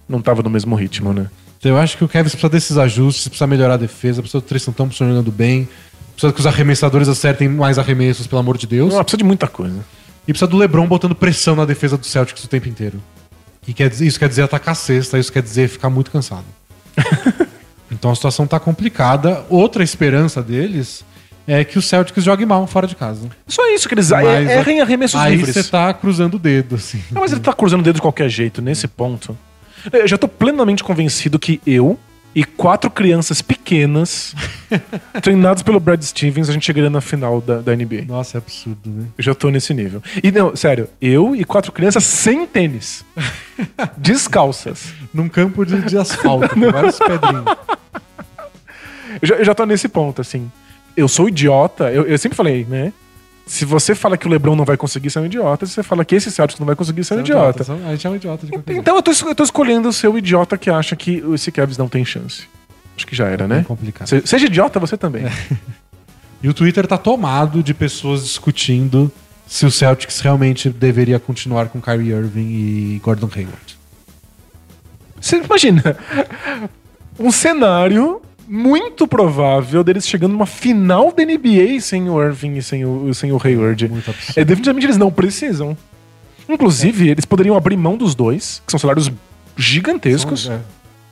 não tava no mesmo ritmo, né? Então, eu acho que o Kevin precisa desses ajustes, precisa melhorar a defesa, precisa do Tristan Thompson jogando bem, precisa que os arremessadores acertem mais arremessos, pelo amor de Deus. Não, precisa de muita coisa. E precisa do LeBron botando pressão na defesa do Celtics o tempo inteiro. E quer dizer- isso quer dizer atacar a cesta, isso quer dizer ficar muito cansado. então a situação tá complicada. Outra esperança deles é que o Celtics jogue mal fora de casa. Só isso, que eles Mas, errem arremessos Aí livres. você tá cruzando o dedo, assim. Não, mas ele tá cruzando o dedo de qualquer jeito, nesse ponto. Eu já tô plenamente convencido que eu e quatro crianças pequenas, treinados pelo Brad Stevens, a gente chegaria na final da, da NBA. Nossa, é absurdo, né? Eu já tô nesse nível. E não, sério, eu e quatro crianças sem tênis. descalças. Num campo de, de asfalto, com vários pedrinhos. Eu já, eu já tô nesse ponto, assim. Eu sou idiota, eu, eu sempre falei, né? Se você fala que o LeBron não vai conseguir, você é um idiota. Se você fala que esse Celtics não vai conseguir, você é um idiota. são- A gente é um idiota de qualquer. Então eu tô, eu tô escolhendo ser o idiota que acha que esse Cavs não tem chance. Acho que já era, É né? complicado. Se- Seja idiota você também. E o Twitter tá tomado de pessoas discutindo se o Celtics realmente deveria continuar com Kyrie Irving e Gordon Hayward. Você imagina um cenário muito provável deles chegando numa final da NBA sem o Irving e sem o, sem o Hayward. É, definitivamente eles não precisam. Inclusive, eles poderiam abrir mão dos dois, que são salários gigantescos. É.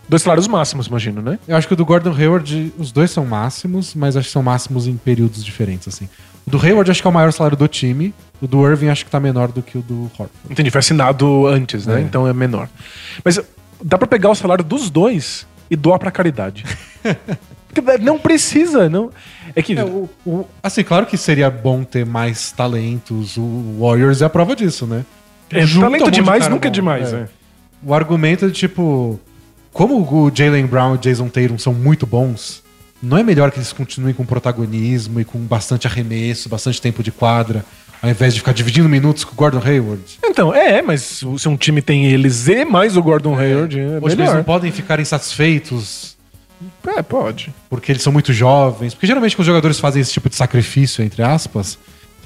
Dois salários máximos, imagino, né? Eu acho que o do Gordon Hayward, os dois são máximos, mas acho que são máximos em períodos diferentes, assim. O do Hayward acho que é o maior salário do time, o do Irving acho que tá menor do que o do Horford. Entendi, foi assinado antes, né? É. Então é menor. Mas dá pra pegar o salário dos dois e doar pra caridade. Porque não precisa, não. É que É, o- o- assim, claro que seria bom ter mais talentos, o Warriors é a prova disso, né? é, Junta talento de demais cara nunca é demais, é. né? O argumento é de tipo, como o Jalen Brown e o Jason Tatum são muito bons, não é melhor que eles continuem com protagonismo e com bastante arremesso, bastante tempo de quadra, ao invés de ficar dividindo minutos com o Gordon Hayward? Então, é, mas se um time tem eles e mais o Gordon Hayward, é Hoje eles melhor. não podem ficar insatisfeitos É, pode. porque eles são muito jovens. Porque geralmente quando os jogadores fazem esse tipo de sacrifício, entre aspas,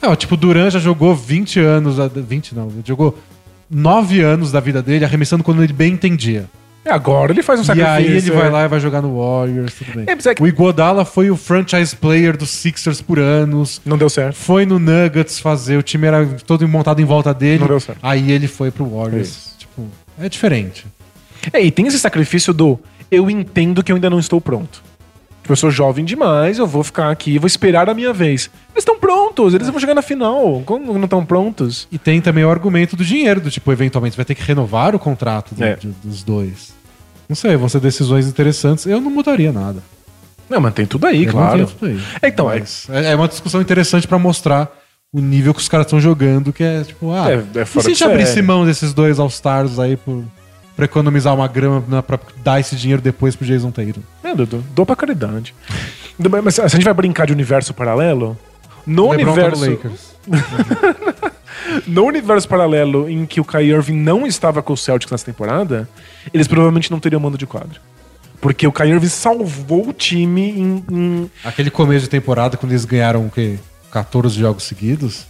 é, ó, tipo, o Duran já jogou 20 anos, a- 20 não, jogou 9 anos da vida dele arremessando quando ele bem entendia. É, agora ele faz um E sacrifício. aí ele é. vai lá e vai jogar no Warriors, tudo bem. É, mas é que- O Iguodala foi o franchise player dos Sixers por anos. Não deu certo. Foi no Nuggets fazer, o time era todo montado em volta dele. Não deu certo. Aí ele foi pro Warriors. Isso. Tipo, é diferente. É, e tem esse sacrifício do eu entendo que eu ainda não estou pronto. Eu sou jovem demais, eu vou ficar aqui, vou esperar a minha vez. Eles estão prontos, eles vão chegar na final. Como não estão prontos? E tem também o argumento do dinheiro, do tipo, eventualmente vai ter que renovar o contrato do- É. de- dos dois. Não sei, vão ser decisões interessantes. Eu não mudaria nada. Não, mas tem tudo aí, Eu claro. tudo aí. É, então, é- Mas é, é uma discussão interessante pra mostrar o nível que os caras estão jogando, que é tipo, ah, É- é e se a gente abrisse mão desses dois All-Stars aí por, pra economizar uma grama na- pra dar esse dinheiro depois pro Jason Tatum? É, Dudu, dou pra caridade. Mas se a gente vai brincar de universo paralelo, no LeBron tá no universo, Lakers. no universo paralelo em que o Kyrie Irving não estava com o Celtics nessa temporada, eles provavelmente não teriam mando de quadra. Porque o Kyrie Irving salvou o time em- em Aquele começo de temporada, quando eles ganharam o quê? 14 jogos seguidos,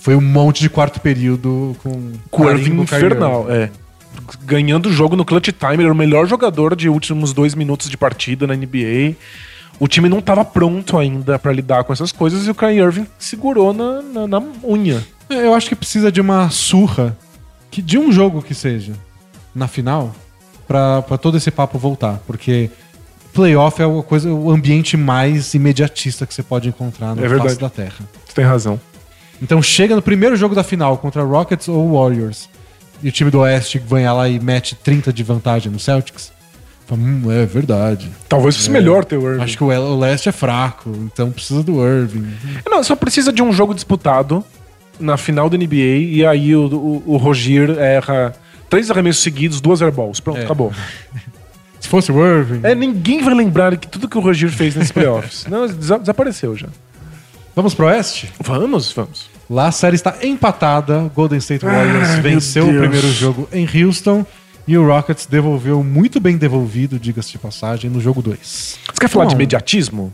foi um monte de quarto período com, com Irving infernal, é. Ganhando o jogo no clutch time, ele era o melhor jogador de últimos dois minutos de partida na NBA. O time não estava pronto ainda pra lidar com essas coisas e o Kyrie Irving segurou na, na, na unha. É, Eu acho que precisa de uma surra, que de um jogo que seja, na final, pra todo esse papo voltar. Porque playoff é o, coisa, o ambiente mais imediatista que você pode encontrar no É verdade. da Terra. Você tem razão. Então chega no primeiro jogo da final contra Rockets ou Warriors, e o time do Oeste vai lá e mete 30 de vantagem no Celtics. Fala, hum, é verdade. Talvez fosse melhor ter o Irving. Acho que o, Leste é fraco, então precisa do Irving. Não, só precisa de um jogo disputado na final da NBA e aí o, o, o Rogier erra três arremessos seguidos, duas airballs. Pronto, É. acabou. Se fosse o Irving. É, ninguém vai lembrar que tudo que o Rogier fez nesses playoffs. Não, desa- desapareceu já. Vamos pro Oeste? Vamos, vamos. Lá a série está empatada. Golden State Warriors Ai, venceu o primeiro jogo em Houston. E o Rockets devolveu muito bem devolvido, diga-se de passagem, no jogo 2. Você quer falar de Não. imediatismo?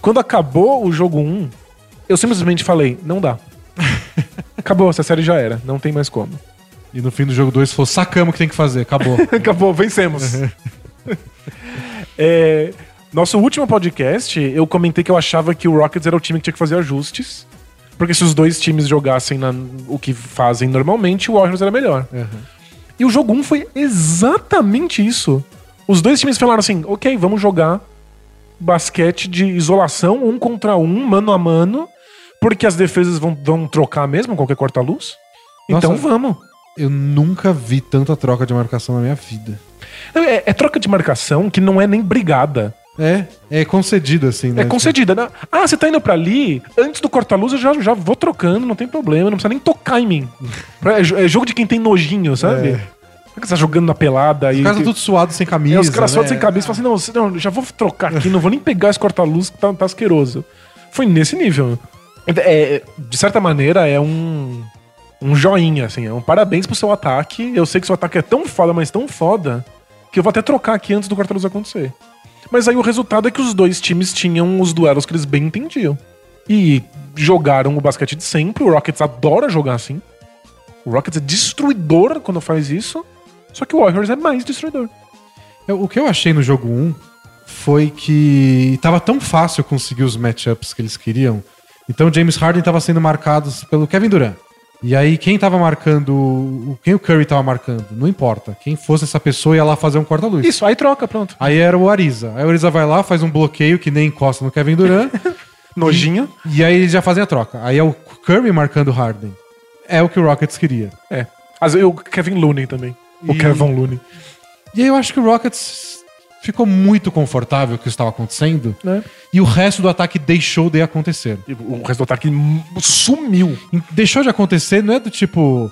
Quando acabou o jogo 1, eu simplesmente falei, não dá. Acabou, essa série já era, não tem mais como. E no fim do jogo 2 falou: sacamos o que tem que fazer, acabou. Acabou, vencemos. É, nosso último podcast, eu comentei que eu achava que o Rockets era o time que tinha que fazer ajustes. Porque se os dois times jogassem na- o que fazem normalmente, o Warriors era melhor. Uhum. E o jogo 1 foi exatamente isso. Os dois times falaram assim: ok, vamos jogar basquete de isolação, um contra um, mano a mano, porque as defesas vão, vão trocar mesmo, qualquer corta-luz. Então vamos. Eu nunca vi tanta troca de marcação na minha vida. É, é troca de marcação que não é nem brigada. É, é concedido assim, né? É concedida, né? Ah, você tá indo pra ali, antes do corta-luz eu já, já vou trocando, não tem problema, não precisa nem tocar em mim. É, é jogo de quem tem nojinho, sabe? É. Você tá jogando na pelada Os e. caras tão tudo suado sem camisa. É, os caras né? só sem cabeça falam assim: não, não, já vou trocar aqui, não vou nem pegar esse corta-luz que tá, tá asqueroso. Foi nesse nível. É, de certa maneira, é um. Um joinha, assim, é um parabéns pro seu ataque. Eu sei que seu ataque é tão foda, mas tão foda, que eu vou até trocar aqui antes do corta-luz acontecer. Mas aí o resultado é que os dois times tinham os duelos que eles bem entendiam. E jogaram o basquete de sempre. O Rockets adora jogar assim. O Rockets é destruidor quando faz isso. Só que o Warriors é mais destruidor. Eu- O que eu achei no jogo 1 foi que tava tão fácil conseguir os matchups que eles queriam. Então James Harden tava sendo marcado pelo Kevin Durant. E aí quem tava marcando, quem o Curry tava marcando, não importa. Quem fosse essa pessoa ia lá fazer um corta-luz. Isso, aí troca, pronto. Aí era o Ariza. Aí o Ariza vai lá, faz um bloqueio que nem encosta no Kevin Durant. Nojinho. e aí eles já fazem a troca. Aí é o Curry marcando o Harden. É o que o Rockets queria. É. Vezes o Kevin Looney também. O E- Kevin Looney. E aí eu acho que o Rockets ficou muito confortável o que estava acontecendo. Né? E o resto do ataque deixou de acontecer. E o resto do ataque sumiu. E Deixou de acontecer não é do tipo.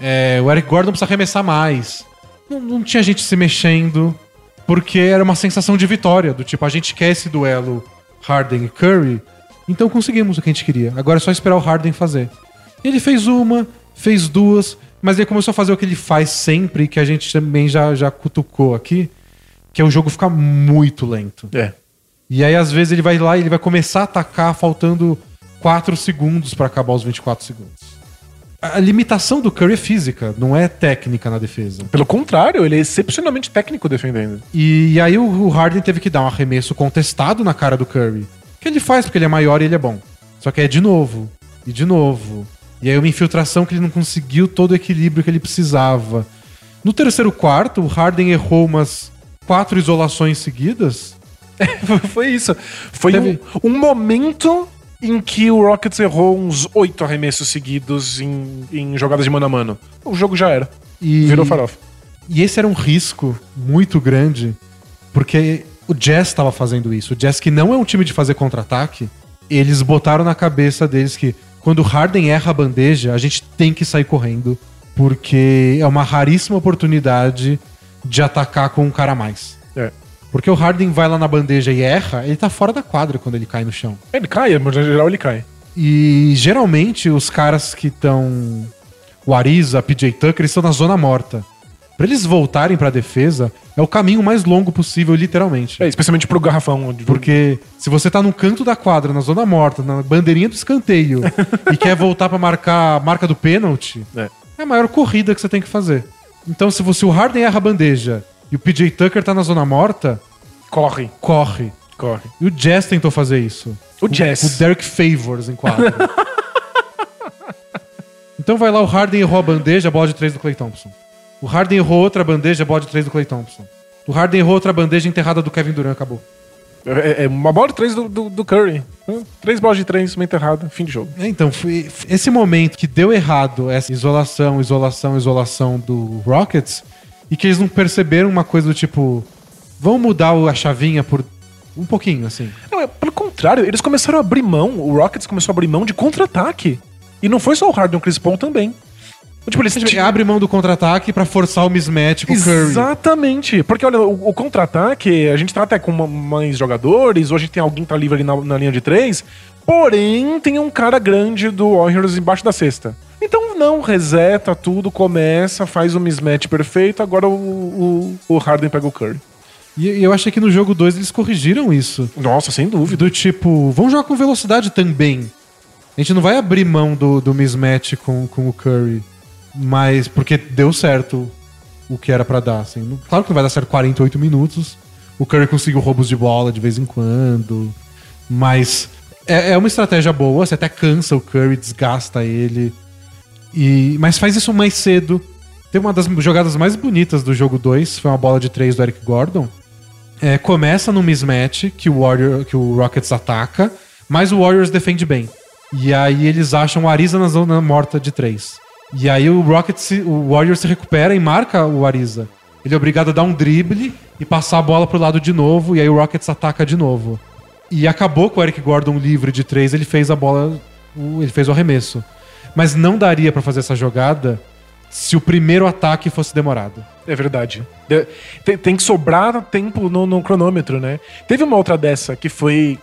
é, o Eric Gordon precisa arremessar mais. Não, não tinha gente se mexendo. Porque era uma sensação de vitória. Do tipo, a gente quer esse duelo Harden e Curry. Então conseguimos o que a gente queria. Agora é só esperar o Harden fazer. Ele fez uma, fez duas, mas ele começou a fazer o que ele faz sempre, que a gente também já, já cutucou aqui, que é o jogo ficar muito lento. É. E aí, às vezes, ele vai lá e ele vai começar a atacar faltando 4 segundos pra acabar os 24 segundos. A limitação do Curry é física, não é técnica na defesa. Pelo contrário, ele é excepcionalmente técnico defendendo. E, e aí o, o Harden teve que dar um arremesso contestado na cara do Curry. Que ele faz porque ele é maior e ele é bom. Só que é de novo, e de novo. E aí uma infiltração que ele não conseguiu todo o equilíbrio que ele precisava. No terceiro quarto, o Harden errou umas quatro isolações seguidas. Foi isso. Foi um, um momento em que o Rockets errou uns oito arremessos seguidos em, em jogadas de mano a mano. O jogo já era. E, Virou farofa. E esse era um risco muito grande, porque o Jazz estava fazendo isso. O Jazz, que não é um time de fazer contra-ataque, eles botaram na cabeça deles que quando o Harden erra a bandeja, a gente tem que sair correndo, porque é uma raríssima oportunidade de atacar com um cara a mais. É. Porque o Harden vai lá na bandeja e erra, ele tá fora da quadra quando ele cai no chão. Ele cai, mas no geral ele cai. E geralmente os caras que estão. O Ariza, PJ Tucker, eles estão na zona morta. Pra eles voltarem pra defesa, é o caminho mais longo possível, literalmente. É, especialmente pro garrafão. onde- Porque se você tá no canto da quadra, na zona morta, na bandeirinha do escanteio, e quer voltar pra marcar a marca do pênalti, É. é a maior corrida que você tem que fazer. Então, se você o Harden erra a bandeja e o PJ Tucker tá na zona morta, Corre, corre. corre. E o Jazz tentou fazer isso. O Jazz. O Derek Favors em quadra. então vai lá, o Harden errou a bandeja, bola de três do Clay Thompson. O Harden errou outra bandeja, bola de três do Clay Thompson. O Harden errou outra bandeja enterrada do Kevin Durant, acabou. É, é uma bola de três do, do, do Curry. Três bolas de três, uma enterrada, fim de jogo. É, Então, foi esse momento que deu errado, essa isolação, isolação, isolação do Rockets, e que eles não perceberam uma coisa do tipo, vamos mudar a chavinha por um pouquinho, assim. Não, é, pelo contrário, eles começaram a abrir mão, o Rockets começou a abrir mão de contra-ataque. E não foi só o Harden e o Chris Paul também. Tipo, eles Tipo, abre mão do contra-ataque pra forçar o mismatch com o Curry. Exatamente. Porque, olha, o, o contra-ataque, a gente tá até com mais jogadores, ou a gente tem alguém que tá livre ali na, na linha de três, porém tem um cara grande do Warriors embaixo da cesta. Então, não, reseta tudo, começa, faz o mismatch perfeito, agora o, o, o Harden pega o Curry. E e eu achei que no jogo 2 eles corrigiram isso. Nossa, sem dúvida. Do tipo, vamos jogar com velocidade também. A gente não vai abrir mão do, do mismatch com, com o Curry. Mas porque deu certo o que era pra dar. Assim. Claro que não vai dar certo 48 minutos. O Curry conseguiu roubos de bola de vez em quando. Mas é, é uma estratégia boa. Você até cansa o Curry, desgasta ele. E, mas faz isso mais cedo. Tem uma das jogadas mais bonitas do jogo 2. Foi uma bola de 3 do Eric Gordon. É, começa no mismatch que o, Warrior, que o Rockets ataca, mas o Warriors defende bem. E aí eles acham o Ariza na zona morta de três. E aí o Rocket, se, o Warrior se recupera e marca o Ariza. Ele é obrigado a dar um drible e passar a bola pro lado de novo, e aí o Rockets ataca de novo. E acabou com o Eric Gordon livre de três, ele fez a bola, ele fez o arremesso. Mas não daria pra fazer essa jogada se o primeiro ataque fosse demorado. É verdade. De- Tem, tem que sobrar tempo no, no cronômetro, né? Teve uma outra dessa que foi.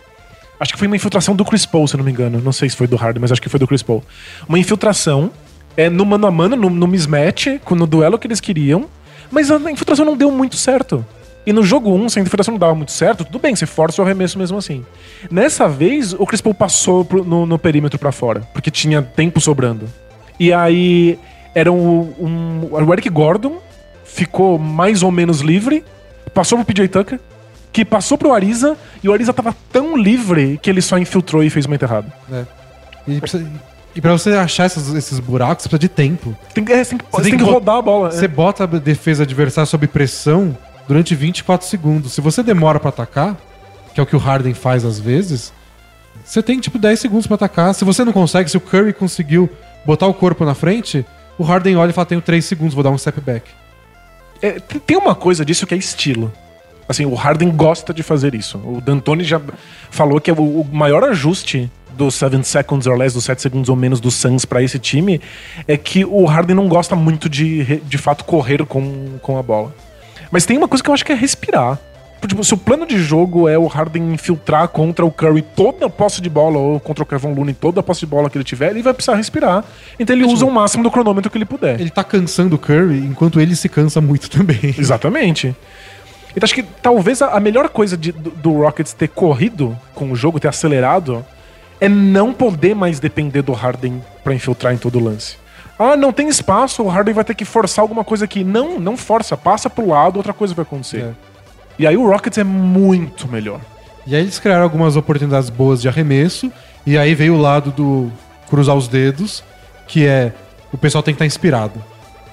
Acho que foi uma infiltração do Chris Paul, se não me engano. Não sei se foi do Harden, mas acho que foi do Chris Paul. Uma infiltração é, no mano a mano, no, no mismatch, no duelo que eles queriam. Mas a infiltração não deu muito certo. E no jogo 1, se a infiltração não dava muito certo, tudo bem, você força o arremesso mesmo assim. Nessa vez, o Chris Paul passou pro- no, no perímetro pra fora, porque tinha tempo sobrando. E aí, era um, um- o Eric Gordon ficou mais ou menos livre, passou pro PJ Tucker, que passou pro Ariza, e o Ariza tava tão livre que ele só infiltrou e fez uma enterrada. né? E, e pra você achar esses, esses buracos, você precisa de tempo. Tem, é, você tem que, Você tem que bot- rodar a bola. Você é. bota a defesa adversária sob pressão durante 24 segundos. Se você demora pra atacar, que é o que o Harden faz às vezes, você tem tipo 10 segundos pra atacar. Se você não consegue, se o Curry conseguiu botar o corpo na frente, o Harden olha e fala: tenho 3 segundos, vou dar um step back. É, tem- uma coisa disso que é estilo. Assim, o Harden gosta de fazer isso. O D'Antoni já falou que é o maior ajuste dos 7 seconds or less, dos 7 segundos ou menos do Suns pra esse time, é que o Harden não gosta muito de, de fato, correr com, com a bola. Mas tem uma coisa que eu acho que é respirar. Tipo, se o plano de jogo é o Harden infiltrar contra o Curry toda a posse de bola, ou contra o Kevin Looney toda a posse de bola que ele tiver, ele vai precisar respirar. Então ele usa o máximo do cronômetro que ele puder. Ele tá cansando o Curry enquanto ele se cansa muito também. Exatamente. Então acho que talvez a, a melhor coisa de- do, do Rockets ter corrido com o jogo, ter acelerado, é não poder mais depender do Harden pra infiltrar em todo lance. Ah, não tem espaço, o Harden vai ter que forçar alguma coisa aqui. Não, não força, passa pro lado, outra coisa vai acontecer. É. E aí o Rockets é muito melhor. E aí eles criaram algumas oportunidades boas de arremesso. E aí veio o lado do cruzar os dedos, que é o pessoal tem que estar inspirado.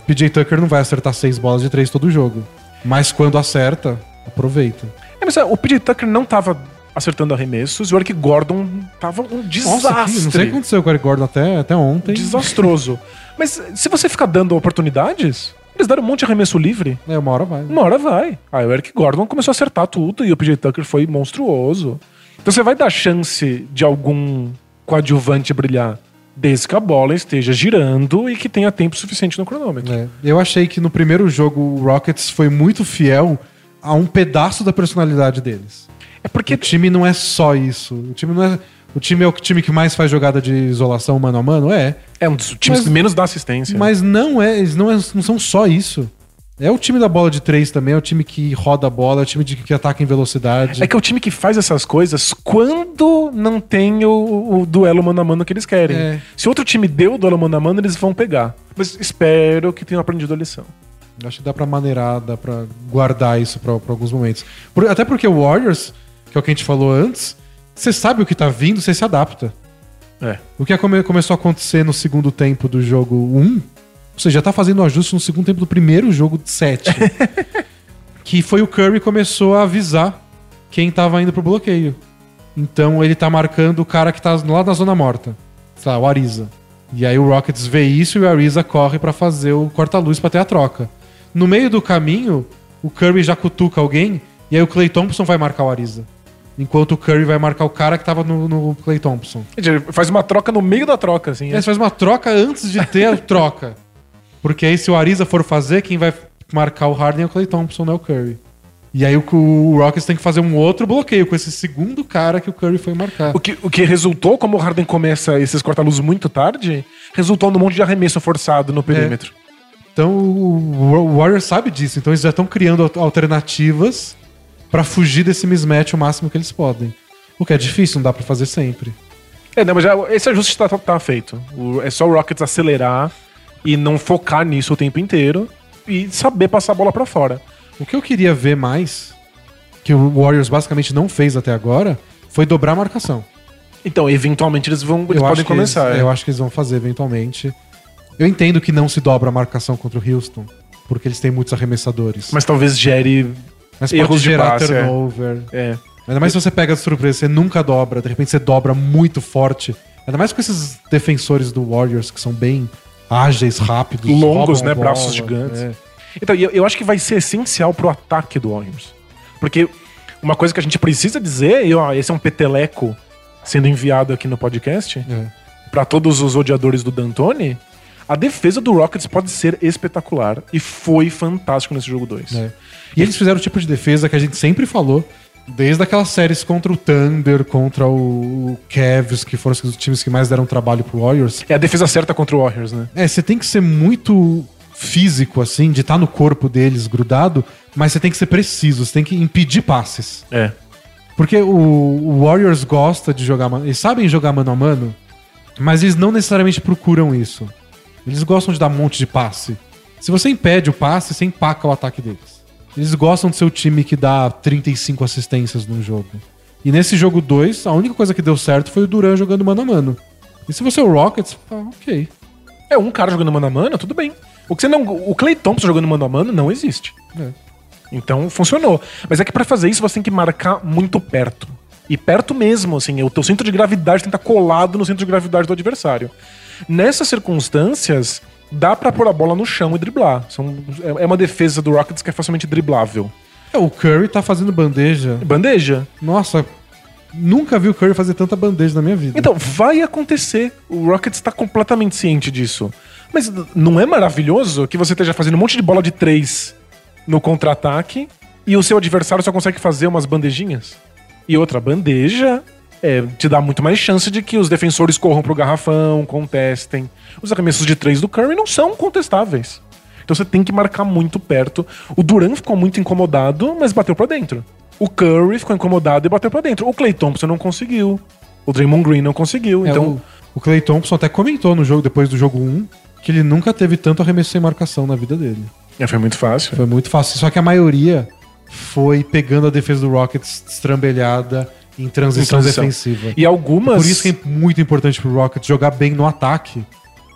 PJ Tucker não vai acertar seis bolas de três todo jogo. Mas quando acerta, aproveita. É, mas é, o PJ Tucker não tava acertando arremessos e o Eric Gordon tava um desastre. Nossa, não sei o que aconteceu com o Eric Gordon até, até ontem. Desastroso. Mas se você ficar dando oportunidades, eles deram um monte de arremesso livre. É, uma hora vai. Uma hora vai. Aí o Eric Gordon começou a acertar tudo e o PJ Tucker foi monstruoso. Então você vai dar chance de algum coadjuvante brilhar desde que a bola esteja girando e que tenha tempo suficiente no cronômetro. É, Eu achei que no primeiro jogo o Rockets foi muito fiel a um pedaço da personalidade deles. É porque O time não é só isso. O time não é. O time é o time que mais faz jogada de isolação mano a mano? É. é um dos times Mas- que menos dá assistência. Mas não é, eles não, é- não são só isso. É o time da bola de três também, é o time que roda a bola, é o time de, que ataca em velocidade. É que é o time que faz essas coisas quando não tem o, o duelo mano a mano que eles querem. É. Se outro time deu o duelo mano a mano, eles vão pegar. Mas espero que tenham aprendido a lição. Acho que dá pra maneirar, dá pra guardar isso pra, pra alguns momentos. Por- até porque o Warriors, que é o que a gente falou antes, você sabe o que tá vindo, você se adapta. É. O que come- começou a acontecer no segundo tempo do jogo 1, você já tá fazendo um ajuste no segundo tempo do primeiro jogo de 7. que foi o Curry começou a avisar quem tava indo pro bloqueio. Então ele tá marcando o cara que tá lá na zona morta. Sei lá, o Ariza. E aí o Rockets vê isso e o Ariza corre pra fazer o corta-luz pra ter a troca. No meio do caminho, o Curry já cutuca alguém e aí o Clay Thompson vai marcar o Ariza. Enquanto o Curry vai marcar o cara que tava no, no Clay Thompson. Ele faz uma troca no meio da troca, assim. Aí você faz uma troca antes de ter a troca. Porque aí se o Ariza for fazer, quem vai marcar o Harden é o Clay Thompson, não é o Curry. E aí o, o Rockets tem que fazer um outro bloqueio com esse segundo cara que o Curry foi marcar. O que, o que resultou, como o Harden começa esses corta-luz muito tarde, resultou num monte de arremesso forçado no perímetro. Então o Warriors sabe disso, então eles já estão criando al- alternativas pra fugir desse mismatch o máximo que eles podem. O que é difícil, não dá pra fazer sempre. É, não, mas já, esse ajuste tá, tá- feito. O- é só o Rockets acelerar e não focar nisso o tempo inteiro e saber passar a bola pra fora. O que eu queria ver mais, que o Warriors basicamente não fez até agora, foi dobrar a marcação. Então, eventualmente eles vão eles eu podem começar. Eles, é. Eu acho que eles vão fazer eventualmente. Eu entendo que não se dobra a marcação contra o Houston, porque eles têm muitos arremessadores. Mas talvez gere. Mas pode erros de gerar passe, é. turnover. É. Ainda mais se você pega de surpresa, você nunca dobra, de repente você dobra muito forte. Ainda mais com esses defensores do Warriors que são bem ágeis, rápidos, Longos, né? bola, Braços gigantes. é. Então, eu, eu acho que vai ser essencial pro ataque do Warriors. Porque uma coisa que a gente precisa dizer, e ó, esse é um peteleco sendo enviado aqui no podcast, É. pra todos os odiadores do D'Antoni, a defesa do Rockets pode ser espetacular. E foi fantástico nesse jogo 2. É. E eles fizeram o tipo de defesa que a gente sempre falou, desde aquelas séries contra o Thunder, contra o Cavs, que foram os times que mais deram trabalho pro Warriors. É a defesa certa contra o Warriors, né? É, você tem que ser muito físico, assim, de estar no corpo deles grudado, mas você tem que ser preciso, você tem que impedir passes. É. Porque o, o Warriors gosta de jogar. mano- Eles sabem jogar mano a mano, mas eles não necessariamente procuram isso. Eles gostam de dar um monte de passe. Se você impede o passe, você empaca o ataque deles. Eles gostam do seu time que dá 35 assistências no jogo. E nesse jogo 2, a única coisa que deu certo foi o Duran jogando mano a mano. E se você é o Rockets, ah, ok. É um cara jogando mano a mano, tudo bem. O que você não, o Clay Thompson jogando mano a mano não existe. É. Então funcionou. Mas é que pra fazer isso você tem que marcar muito perto. E perto mesmo, assim, o teu centro de gravidade tem que estar colado no centro de gravidade do adversário. Nessas circunstâncias, dá pra pôr a bola no chão e driblar. São, é é uma defesa do Rockets que é facilmente driblável. É, o Curry tá fazendo bandeja. Bandeja. Nossa, nunca vi o Curry fazer tanta bandeja na minha vida. Então, vai acontecer. O Rockets está completamente ciente disso. Mas não é maravilhoso que você esteja fazendo um monte de bola de três no contra-ataque e o seu adversário só consegue fazer umas bandejinhas? E outra bandeja é, te dá muito mais chance de que os defensores corram pro garrafão, contestem. Os arremessos de três do Curry não são contestáveis. Então você tem que marcar muito perto. O Duran ficou muito incomodado, mas bateu pra dentro. O Curry ficou incomodado e bateu pra dentro. O Clay Thompson não conseguiu. O Draymond Green não conseguiu. É, então, o, o Clay Thompson até comentou no jogo, depois do jogo 1, que ele nunca teve tanto arremesso sem marcação na vida dele. é, foi muito fácil. Foi muito fácil. Só que a maioria foi pegando a defesa do Rockets estrambelhada em transição, Em transição. defensiva. E algumas. Por isso que é muito importante pro Rockets jogar bem no ataque,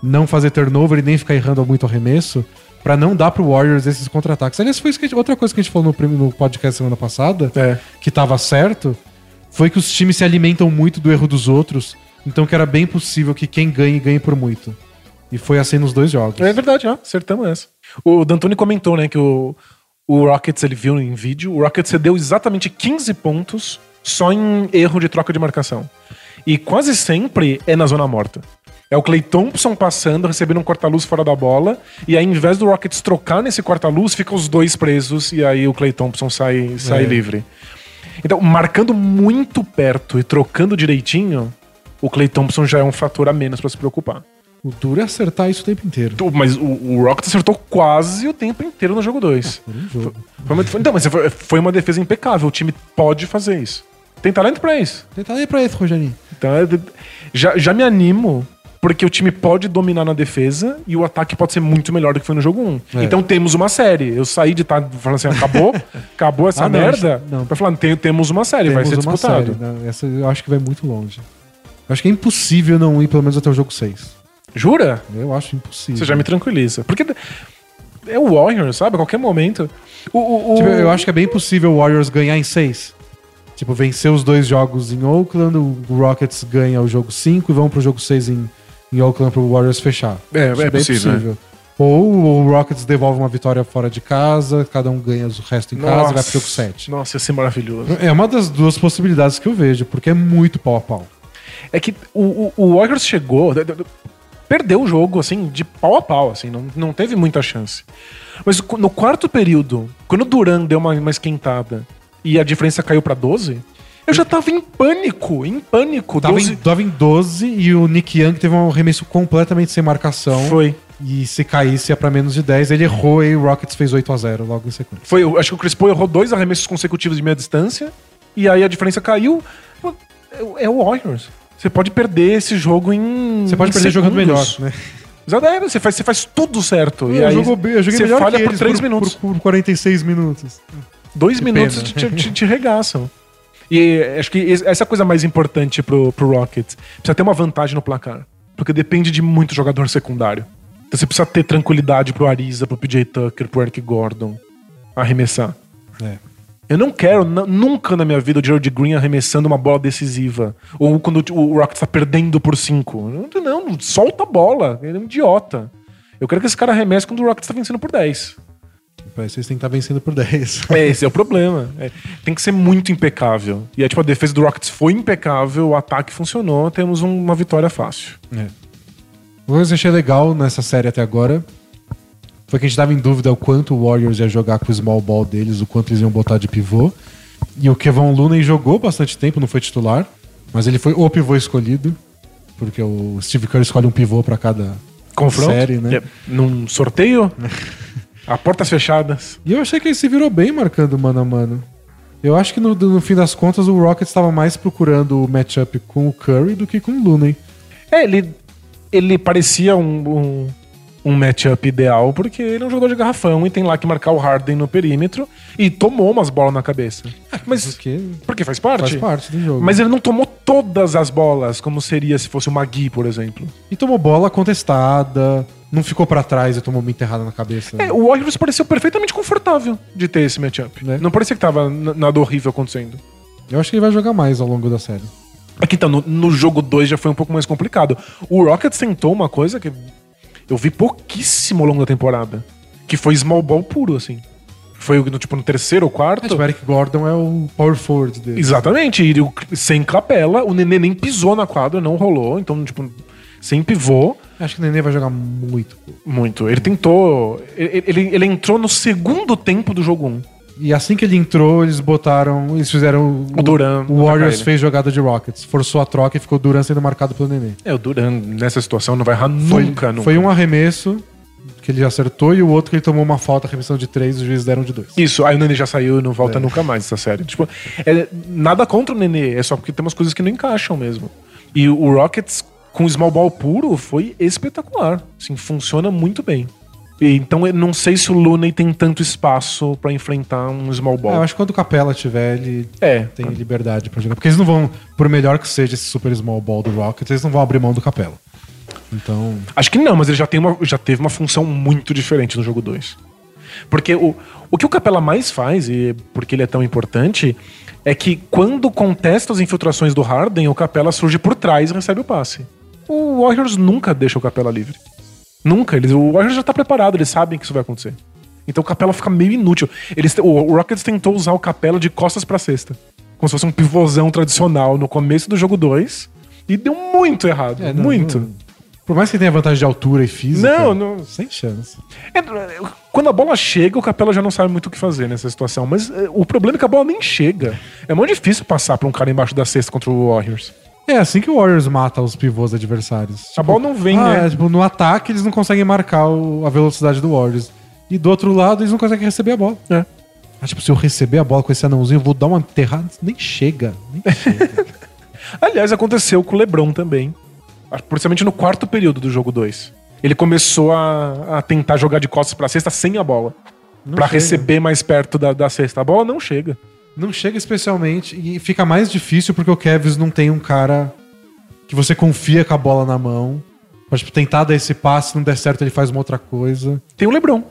não fazer turnover e nem ficar errando muito arremesso, pra não dar pro Warriors esses contra-ataques. Aliás, foi isso que a gente- outra coisa que a gente falou no, no podcast semana passada, É. que tava certo, foi que os times se alimentam muito do erro dos outros, então que era bem possível que quem ganhe, ganhe por muito. E foi assim nos dois jogos. É verdade, ó, acertamos essa. O D'Antoni comentou, né, que o, o Rockets, ele viu em vídeo, o Rockets cedeu exatamente 15 pontos só em erro de troca de marcação. E quase sempre é na zona morta. É o Clay Thompson passando, recebendo um corta-luz fora da bola, e aí, ao invés do Rockets trocar nesse corta-luz, ficam os dois presos, e aí o Clay Thompson sai, sai É. livre. Então, marcando muito perto e trocando direitinho, o Clay Thompson já é um fator a menos pra se preocupar. O duro é acertar isso o tempo inteiro. Mas o, o Rockets acertou quase o tempo inteiro no jogo 2. Por um jogo. então, mas foi, foi uma defesa impecável. O time pode fazer isso. Tem talento pra isso. Tenta aí pra esse, Rogerinho. Então, já, já me animo, porque o time pode dominar na defesa e o ataque pode ser muito melhor do que foi no jogo 1. É. Então temos uma série. Eu saí de estar falando assim, acabou, acabou essa Ah, não, merda. não. Pra falar, tem- temos uma série, vai ser Temos disputado. série, né? Essa eu acho que vai muito longe. Eu acho que é impossível não ir pelo menos até o jogo 6. Jura? Eu acho impossível. Você já me tranquiliza. Porque é o Warriors, sabe? A qualquer momento. O, o- o- Tipo, eu acho que é bem possível o Warriors ganhar em 6. Tipo, vencer os dois jogos em Oakland, o Rockets ganha o jogo 5 e vão pro jogo 6 em, em Oakland pro Warriors fechar. É, é bem possível, Ou o Rockets devolve uma vitória fora de casa, cada um ganha o resto em casa e vai pro jogo 7. Nossa, ia ser maravilhoso. É uma das duas possibilidades que eu vejo, porque é muito pau a pau. É que o, o, o Warriors chegou, de- de- perdeu o jogo, assim, de pau a pau, assim, não, não teve muita chance. Mas no quarto período, quando o Duran deu uma, uma esquentada e a diferença caiu pra 12, eu já tava em pânico, em pânico. Tava 12 em, tava em 12 e o Nick Young teve um arremesso completamente sem marcação. Foi. E se caísse ia pra menos de 10, ele errou e o Rockets fez 8 a 0 logo em sequência. Foi, acho que o Chris Paul errou dois arremessos consecutivos de meia distância e aí a diferença caiu. É, é o Warriors. Você pode perder esse jogo em. Você pode em perder jogando melhor, segundos. né? É, você faz, você faz tudo certo. e eu, aí jogo eu joguei você melhor falha que por eles 3 minutos. Por, por 46 minutos. Dois Que minutos te, te, te regaçam. E acho que es- essa é a coisa mais importante pro, pro Rockets. Precisa ter uma vantagem no placar. Porque depende de muito jogador secundário. Então você precisa ter tranquilidade pro Ariza, pro PJ Tucker, pro Eric Gordon arremessar. É. Eu não quero nunca na minha vida o Gerald Green arremessando uma bola decisiva. Ou quando o o Rockets tá perdendo por cinco. Não, não, solta a bola. Ele é um idiota. Eu quero que esse cara arremesse quando o Rockets tá vencendo por 10. Vocês têm que estar vencendo por 10. É, esse é o problema. É, tem que ser muito impecável. E aí, tipo, a defesa do Rockets foi impecável, o ataque funcionou, temos um- uma vitória fácil. É. Uma coisa que eu achei legal nessa série até agora foi que a gente tava em dúvida o quanto o Warriors ia jogar com o small ball deles, o quanto eles iam botar de pivô. E o Kevon Looney jogou bastante tempo, não foi titular, mas ele foi o pivô escolhido, porque o Steve Kerr escolhe um pivô pra cada Confronto? série, né? É, num sorteio? a portas fechadas. E eu achei que ele se virou bem marcando mano a mano. Eu acho que no, no fim das contas o Rockets estava mais procurando o matchup com o Curry do que com o Looney. É, ele, ele parecia um, um, um matchup ideal, porque ele é um jogador de garrafão e tem lá que marcar o Harden no perímetro e tomou umas bolas na cabeça. Mas Porque porque faz parte? faz parte do jogo. Mas ele não tomou todas as bolas, como seria se fosse o Magui, por exemplo. E tomou bola contestada, não ficou pra trás e tomou uma enterrada na cabeça. É, o Warriors pareceu perfeitamente confortável de ter esse matchup. Né? Não parecia que tava nada horrível acontecendo. Eu acho que ele vai jogar mais ao longo da série. Aqui então, no, no jogo 2 já foi um pouco mais complicado. O Rockets tentou uma coisa que eu vi pouquíssimo ao longo da temporada. Que foi small ball puro, assim. Foi no, tipo no terceiro ou quarto. É, tipo, o Eric Gordon é o power forward dele. Exatamente, e sem capela, o Nenê nem pisou na quadra, não rolou, então, tipo, sem pivô, Acho que o Nenê vai jogar muito. muito. Ele tentou. Ele, ele, ele entrou no segundo tempo do jogo 1. E assim que ele entrou, eles botaram. Eles fizeram. O Duran O Warriors fez jogada de Rockets. Forçou a troca e ficou o Duran sendo marcado pelo Nenê. É, o Duran nessa situação não vai errar Foi, nunca, nunca. foi um arremesso que ele acertou e o outro que ele tomou uma falta, arremessão de três, os juízes deram de dois. Isso, aí o Nenê já saiu e não volta É. nunca mais essa série. Tipo, é, nada contra o Nenê, é só porque tem umas coisas que não encaixam mesmo. E o Rockets, com o small ball puro, foi espetacular. Assim, funciona muito bem. Então eu não sei se o Looney tem tanto espaço pra enfrentar um small É, ball. eu acho que quando o Capela tiver, ele É, tem liberdade pra jogar. Porque eles não vão, por melhor que seja esse super small ball do Rockets, eles não vão abrir mão do Capela. Então, Acho que não, mas ele já, tem uma, já teve uma função muito diferente no jogo 2. Porque o, o que o Capela mais faz, e porque ele é tão importante, é que quando contesta as infiltrações do Harden, o Capela surge por trás e recebe o passe. O Warriors nunca deixa o Capela livre. Nunca. Eles, o Warriors já tá preparado, eles sabem que isso vai acontecer. Então o Capela fica meio inútil. Eles, o, Rockets tentou usar o Capela de costas pra cesta. Como se fosse um pivôzão tradicional no começo do jogo 2. E deu muito errado. é, não- muito. não- por mais que tenha vantagem de altura e física, Não, não. sem chance. É, quando a bola chega, o Capela já não sabe muito o que fazer nessa situação. Mas é, o problema é que a bola nem chega. É muito difícil passar pra um cara embaixo da cesta contra o Warriors. É assim que o Warriors mata os pivôs adversários. A bola não vem, ah, né? é, tipo, no ataque eles não conseguem marcar o- a velocidade do Warriors. E do outro lado eles não conseguem receber a bola. É. Ah, tipo, se eu receber a bola com esse anãozinho, eu vou dar uma enterrada. Nem chega. Nem chega. Aliás, aconteceu com o LeBron também. Principalmente no quarto período do jogo 2. Ele começou a, a tentar jogar de costas pra cesta sem a bola. Chega. receber mais perto da, da cesta. A bola não chega. Não chega especialmente. E fica mais difícil porque o Kevs não tem um cara que você confia com a bola na mão. Pra tipo, tentar dar esse passe, se não der certo, ele faz uma outra coisa. Tem o LeBron.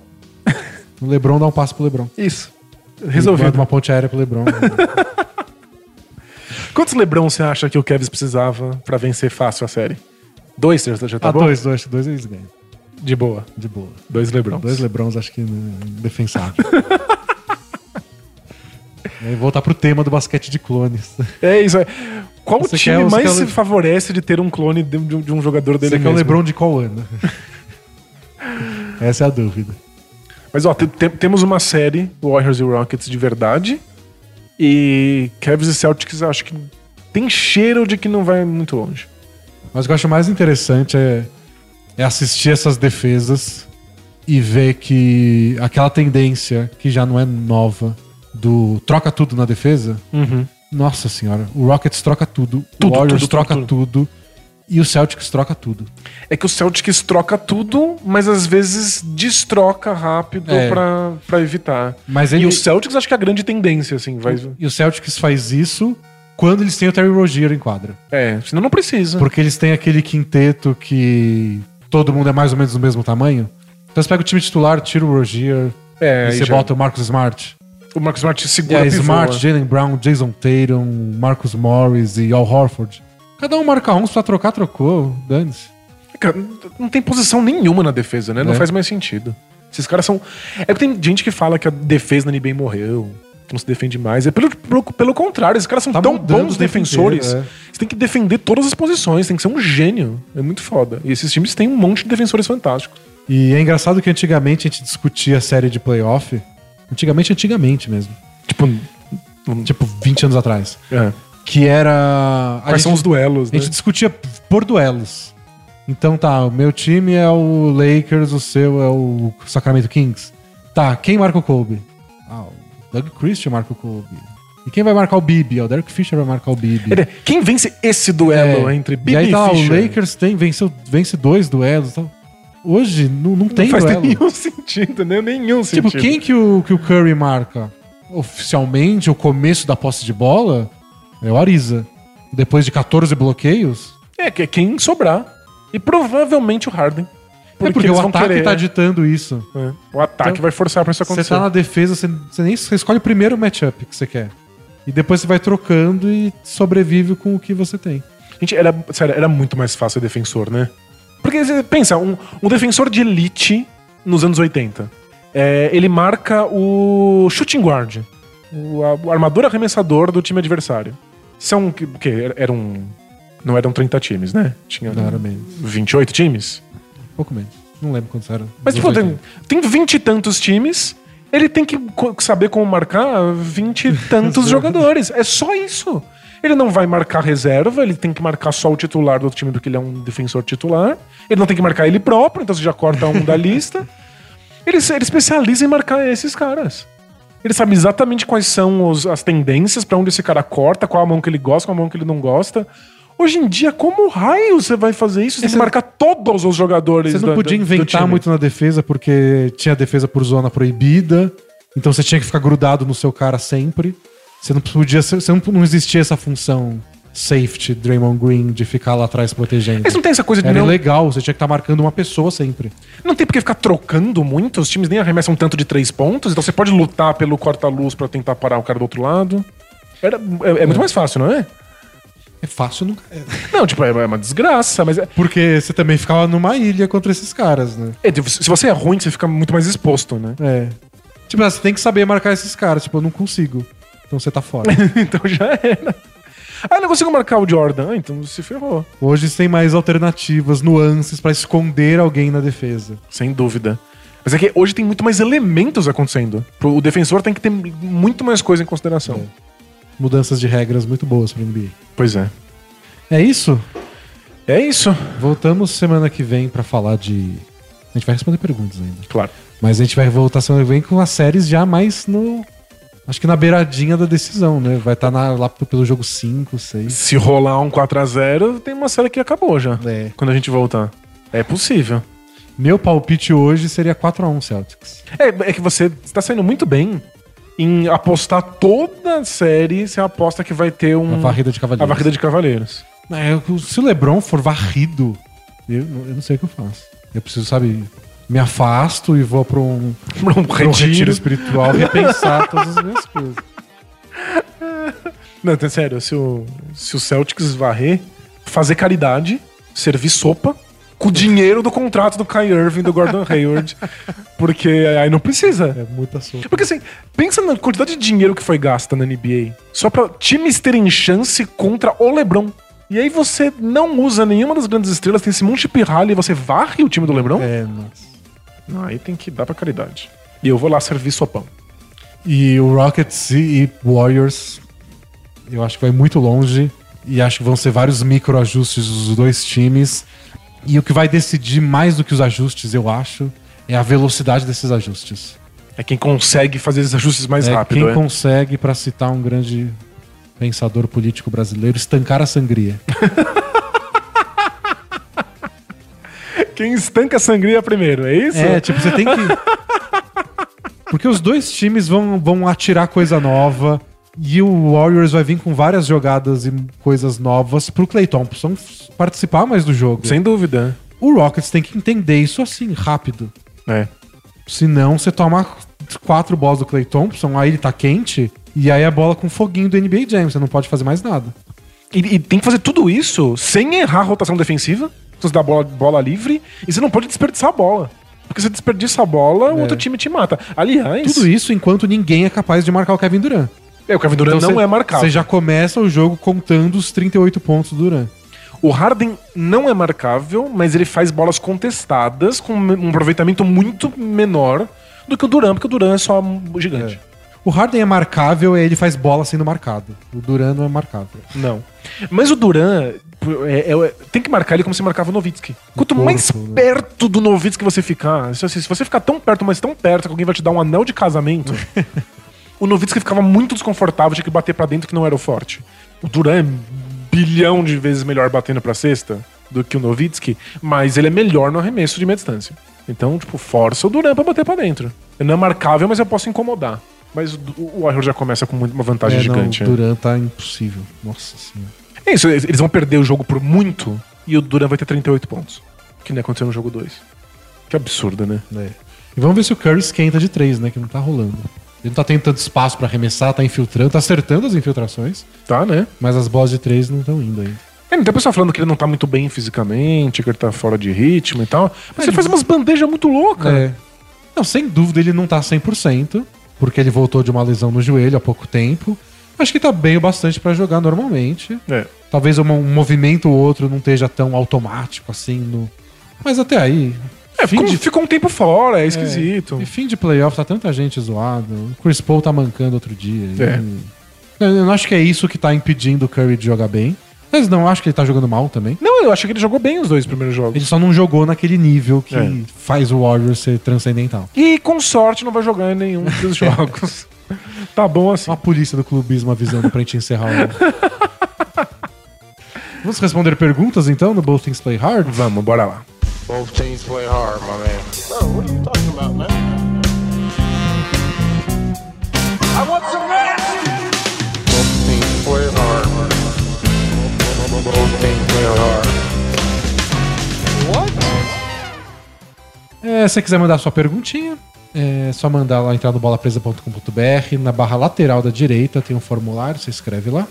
O Lebron dá um passe pro Lebron. Isso. Resolvido. uma ponte aérea pro Lebron. Quantos LeBron você acha que o Kevs precisava pra vencer fácil a série? Dois, já já tá ah, bom? dois, dois, dois eles ganham. De boa. De boa. Dois LeBrons. Dois Lebrons acho que é indefensável. E voltar pro tema do basquete de clones. É isso. É. Qual Você time quer- mais se Le- favorece de ter um clone de, de um- de um jogador dele Você quer o mesmo? Lebron de qual ano? Essa é a dúvida. Mas ó, te- te- temos uma série, Warriors e Rockets, de verdade. E Cavs e Celtics, acho que tem cheiro de que não vai muito longe. Mas o que eu acho mais interessante é, é assistir essas defesas e ver que aquela tendência que já não é nova do troca tudo na defesa. Nossa senhora, o Rockets troca tudo, Tudo, o Warriors tudo, troca tudo, tudo, e o Celtics troca tudo. É que o Celtics troca tudo, mas às vezes destroca rápido É. pra, pra evitar. Mas E ele, o Celtics acho que é a grande tendência, assim, vai. e o Celtics faz isso quando eles têm o Terry Rozier em quadra. É, senão não precisa. Porque eles têm aquele quinteto que todo mundo é mais ou menos do mesmo tamanho. Então você pega o time titular, tira o Rozier, É, e você já- bota o Marcus Smart. O Marcus Smart segura aí, pivô, Smart, né? Jalen Brown, Jason Tatum, Marcus Morris e Al Horford. Cada um marca uns pra trocar, trocou. Dane-se. Cara, não tem posição nenhuma na defesa, né? Não É. faz mais sentido. Esses caras são. É que tem gente que fala que a defesa na NBA morreu, que não se defende mais. É pelo, pelo, pelo contrário, esses caras são Tá tão bons defensores. é. Você tem que defender todas as posições, tem que ser um gênio. É muito foda. E esses times têm um monte de defensores fantásticos. E é engraçado que antigamente a gente discutia a série de playoff. Antigamente, antigamente mesmo. Tipo, Tipo, 20 anos atrás. é. Que era. a quais são gente- os duelos, A né? gente discutia por duelos. Então tá, o meu time é o Lakers, o seu é o Sacramento Kings. Tá, quem marca o Kobe? Ah, o Doug Christian marca o Kobe. E quem vai marcar o Bibi? Ah, o Derek Fisher vai marcar o Bibi. Quem vence esse duelo É, entre e Bibi aí e, tá, lá, o? Lakers tem, venceu, vence dois duelos e tal. Hoje não, não tem Não faz duelo. nenhum sentido, né? Nenhum Tipo, sentido. quem que o, que o Curry marca? Oficialmente, o começo da posse de bola é o Ariza. Depois de 14 bloqueios, É, que é quem sobrar. E provavelmente o Harden. é porque o ataque querer- tá ditando isso. É, O ataque Então, vai forçar pra isso Você acontecer. tá na defesa, você, você nem você escolhe o primeiro matchup que você quer. E depois você vai trocando e sobrevive com o que você tem. Gente, era, sério, era muito mais fácil defensor, né? Porque você pensa, um, um defensor de elite nos anos 80, é, ele marca o shooting guard, o, a- o armador arremessador do time adversário. São que, que era um não eram 30 times, né? Tinha Não era menos. 28 times. Um pouco menos. Não lembro quantos eram. Mas, tipo, tem, 80. tem 20 e tantos times, ele tem que saber como marcar 20 e tantos jogadores. É só isso. Ele não vai marcar reserva, ele tem que marcar só o titular do outro time, porque ele é um defensor titular. Ele não tem que marcar ele próprio, então você já corta um da lista. Ele, ele especializa em marcar esses caras. Ele sabe exatamente quais são os- as tendências, pra onde esse cara corta, qual a mão que ele gosta, qual a mão que ele não gosta. Hoje em dia, como raio você vai fazer isso? Você tem que marcar todos os jogadores Você não podia da- do inventar time. muito na defesa porque tinha defesa por zona proibida. Então você tinha que ficar grudado no seu cara sempre. Você não podia. ser- Você não, não existia essa função safety, Draymond Green, de ficar lá atrás protegendo. Mas não tem essa coisa de Era não, legal, você tinha que estar marcando uma pessoa sempre. não tem porque ficar trocando muito, os times nem arremessam tanto de três pontos, então você pode lutar pelo corta-luz pra tentar parar o cara do outro lado. Era, é, é muito mais fácil, não é? É fácil nunca. é. Não, tipo, é, é uma desgraça, mas é, Porque você também ficava numa ilha contra esses caras, né? é, se você é ruim, você fica muito mais exposto, né? É. Tipo, você tem que saber marcar esses caras. Tipo, eu não consigo. Então você tá fora. então já era. Ah, não consigo marcar o Jordan. Ah, então se ferrou. Hoje tem mais alternativas, nuances pra esconder alguém na defesa. Sem dúvida. Mas é que hoje tem muito mais elementos acontecendo. Pro- O defensor tem que ter muito mais coisa em consideração. Mudanças de regras muito boas pra NBA. Pois é. É isso? É isso. Voltamos semana que vem pra falar de. A gente vai responder perguntas ainda. Claro. Mas a gente vai voltar semana que vem com as séries já mais no. Acho que na beiradinha da decisão, né? Vai estar lá p- pelo jogo 5, 6. Se rolar um 4x0, tem uma série que acabou já. É. Quando a gente voltar. É possível. Meu palpite hoje seria 4x1 Celtics. É, é que você está saindo muito bem em apostar toda a série, você aposta que vai ter um. A varrida de a cavaleiros. varrida de cavaleiros. É, se o LeBron for varrido, eu, eu não sei o que eu faço. Eu preciso, sabe, me afasto e vou pra um, Um pra um retiro espiritual repensar todas as minhas coisas. Não, é sério, se o, se o Celtics varrer, fazer caridade, servir sopa, com o dinheiro do contrato do Kai Irving e do Gordon Hayward. Porque aí não precisa. É muita sopa. Porque assim, pensa na quantidade de dinheiro que foi gasta na NBA só pra times terem chance contra o LeBron. E aí você não usa nenhuma das grandes estrelas, tem esse monte de pirralho e você varre o time do LeBron? É, nossa. Não, aí tem que dar pra caridade. E eu vou lá servir sopão. E o Rockets e e Warriors, eu acho que vai muito longe. E acho que vão ser vários microajustes dos dois times. E o que vai decidir mais do que os ajustes, eu acho, é a velocidade desses ajustes. É quem consegue fazer esses ajustes mais é rápido. quem é. consegue, pra citar um grande pensador político brasileiro, estancar a sangria. Quem estanca a sangria primeiro, é isso? É, tipo, você tem que. Porque os dois times vão, vão atirar coisa nova. E o Warriors vai vir com várias jogadas e coisas novas pro Clay Thompson participar mais do jogo. Sem dúvida. O Rockets tem que entender isso assim, rápido. É. Senão você toma quatro bolas do Clay Thompson, aí ele tá quente, e aí a bola com foguinho do NBA Jam, você não pode fazer mais nada. E, e tem que fazer tudo isso sem errar a rotação defensiva. Você dá bola, bola livre e você não pode desperdiçar a bola. Porque você desperdiça a bola, o É. outro time te mata. Aliás, Tudo isso enquanto ninguém é capaz de marcar o Kevin Durant. é, o Kevin Durant Então não você- é marcado. Você já começa o jogo contando os 38 pontos do Durant. O Harden não é marcável, mas ele faz bolas contestadas com um aproveitamento muito menor do que o Durant, porque o Durant é só um gigante. O Harden é marcável e ele faz bola sendo marcado. O Durant não é marcável. Não. Mas o Duran é- é- tem que marcar ele como se marcava o Novitsky. Quanto corpo, mais né? perto do Novitsky você ficar, se, se você ficar tão perto, mas tão perto que alguém vai te dar um anel de casamento, o Novitsky ficava muito desconfortável, tinha que bater pra dentro que não era o forte. O Duran é bilhão de vezes melhor batendo pra cesta do que o Novitsky, mas ele é melhor no arremesso de meia distância. Então, tipo, força o Duran pra bater pra dentro. Ele não é marcável, mas eu posso incomodar. Mas o, Warriors já começa com uma vantagem É, não, gigante. o né? Durant tá impossível. Nossa senhora. É isso, eles vão perder o jogo por muito e o Duran vai ter 38 pontos. Que nem aconteceu no jogo 2. Que absurdo, né? É. E vamos ver se o Curry esquenta de três, né? Que não tá rolando. Ele não tá tendo tanto espaço pra arremessar, tá infiltrando, tá acertando as infiltrações, Tá, né? mas as bolas de três não estão indo ainda. É, tem pessoal falando que ele não tá muito bem fisicamente, que ele tá fora de ritmo e tal. Mas Ele- ele faz umas bandejas muito loucas. É. Não, sem dúvida ele não tá 100%, porque ele voltou de uma lesão no joelho há pouco tempo. Acho que tá bem o bastante pra jogar normalmente. É. Talvez um, movimento ou outro não esteja tão automático assim no. Mas até aí. É, ficou, de, ficou um tempo fora, é esquisito. E fim de playoff tá tanta gente zoada. O Chris Paul tá mancando outro dia. É. E- Eu eu não acho que é isso que tá impedindo o Curry de jogar bem. Mas não acho que ele tá jogando mal também. Não, eu achei que ele jogou bem os dois primeiros jogos. Ele só não jogou naquele nível que É. faz o Warriors ser transcendental. E com sorte não vai jogar em nenhum dos jogos. tá bom assim. Uma polícia do clubismo avisando pra gente encerrar o. Vamos responder perguntas então no Both Things Play Hard? Vamos, bora lá. Both teams play hard, my man. Bro, what are you talking about, man? É, se você quiser mandar sua perguntinha, é só mandar lá, entrar no bolapresa.com.br, na barra lateral da direita tem um formulário, você escreve lá.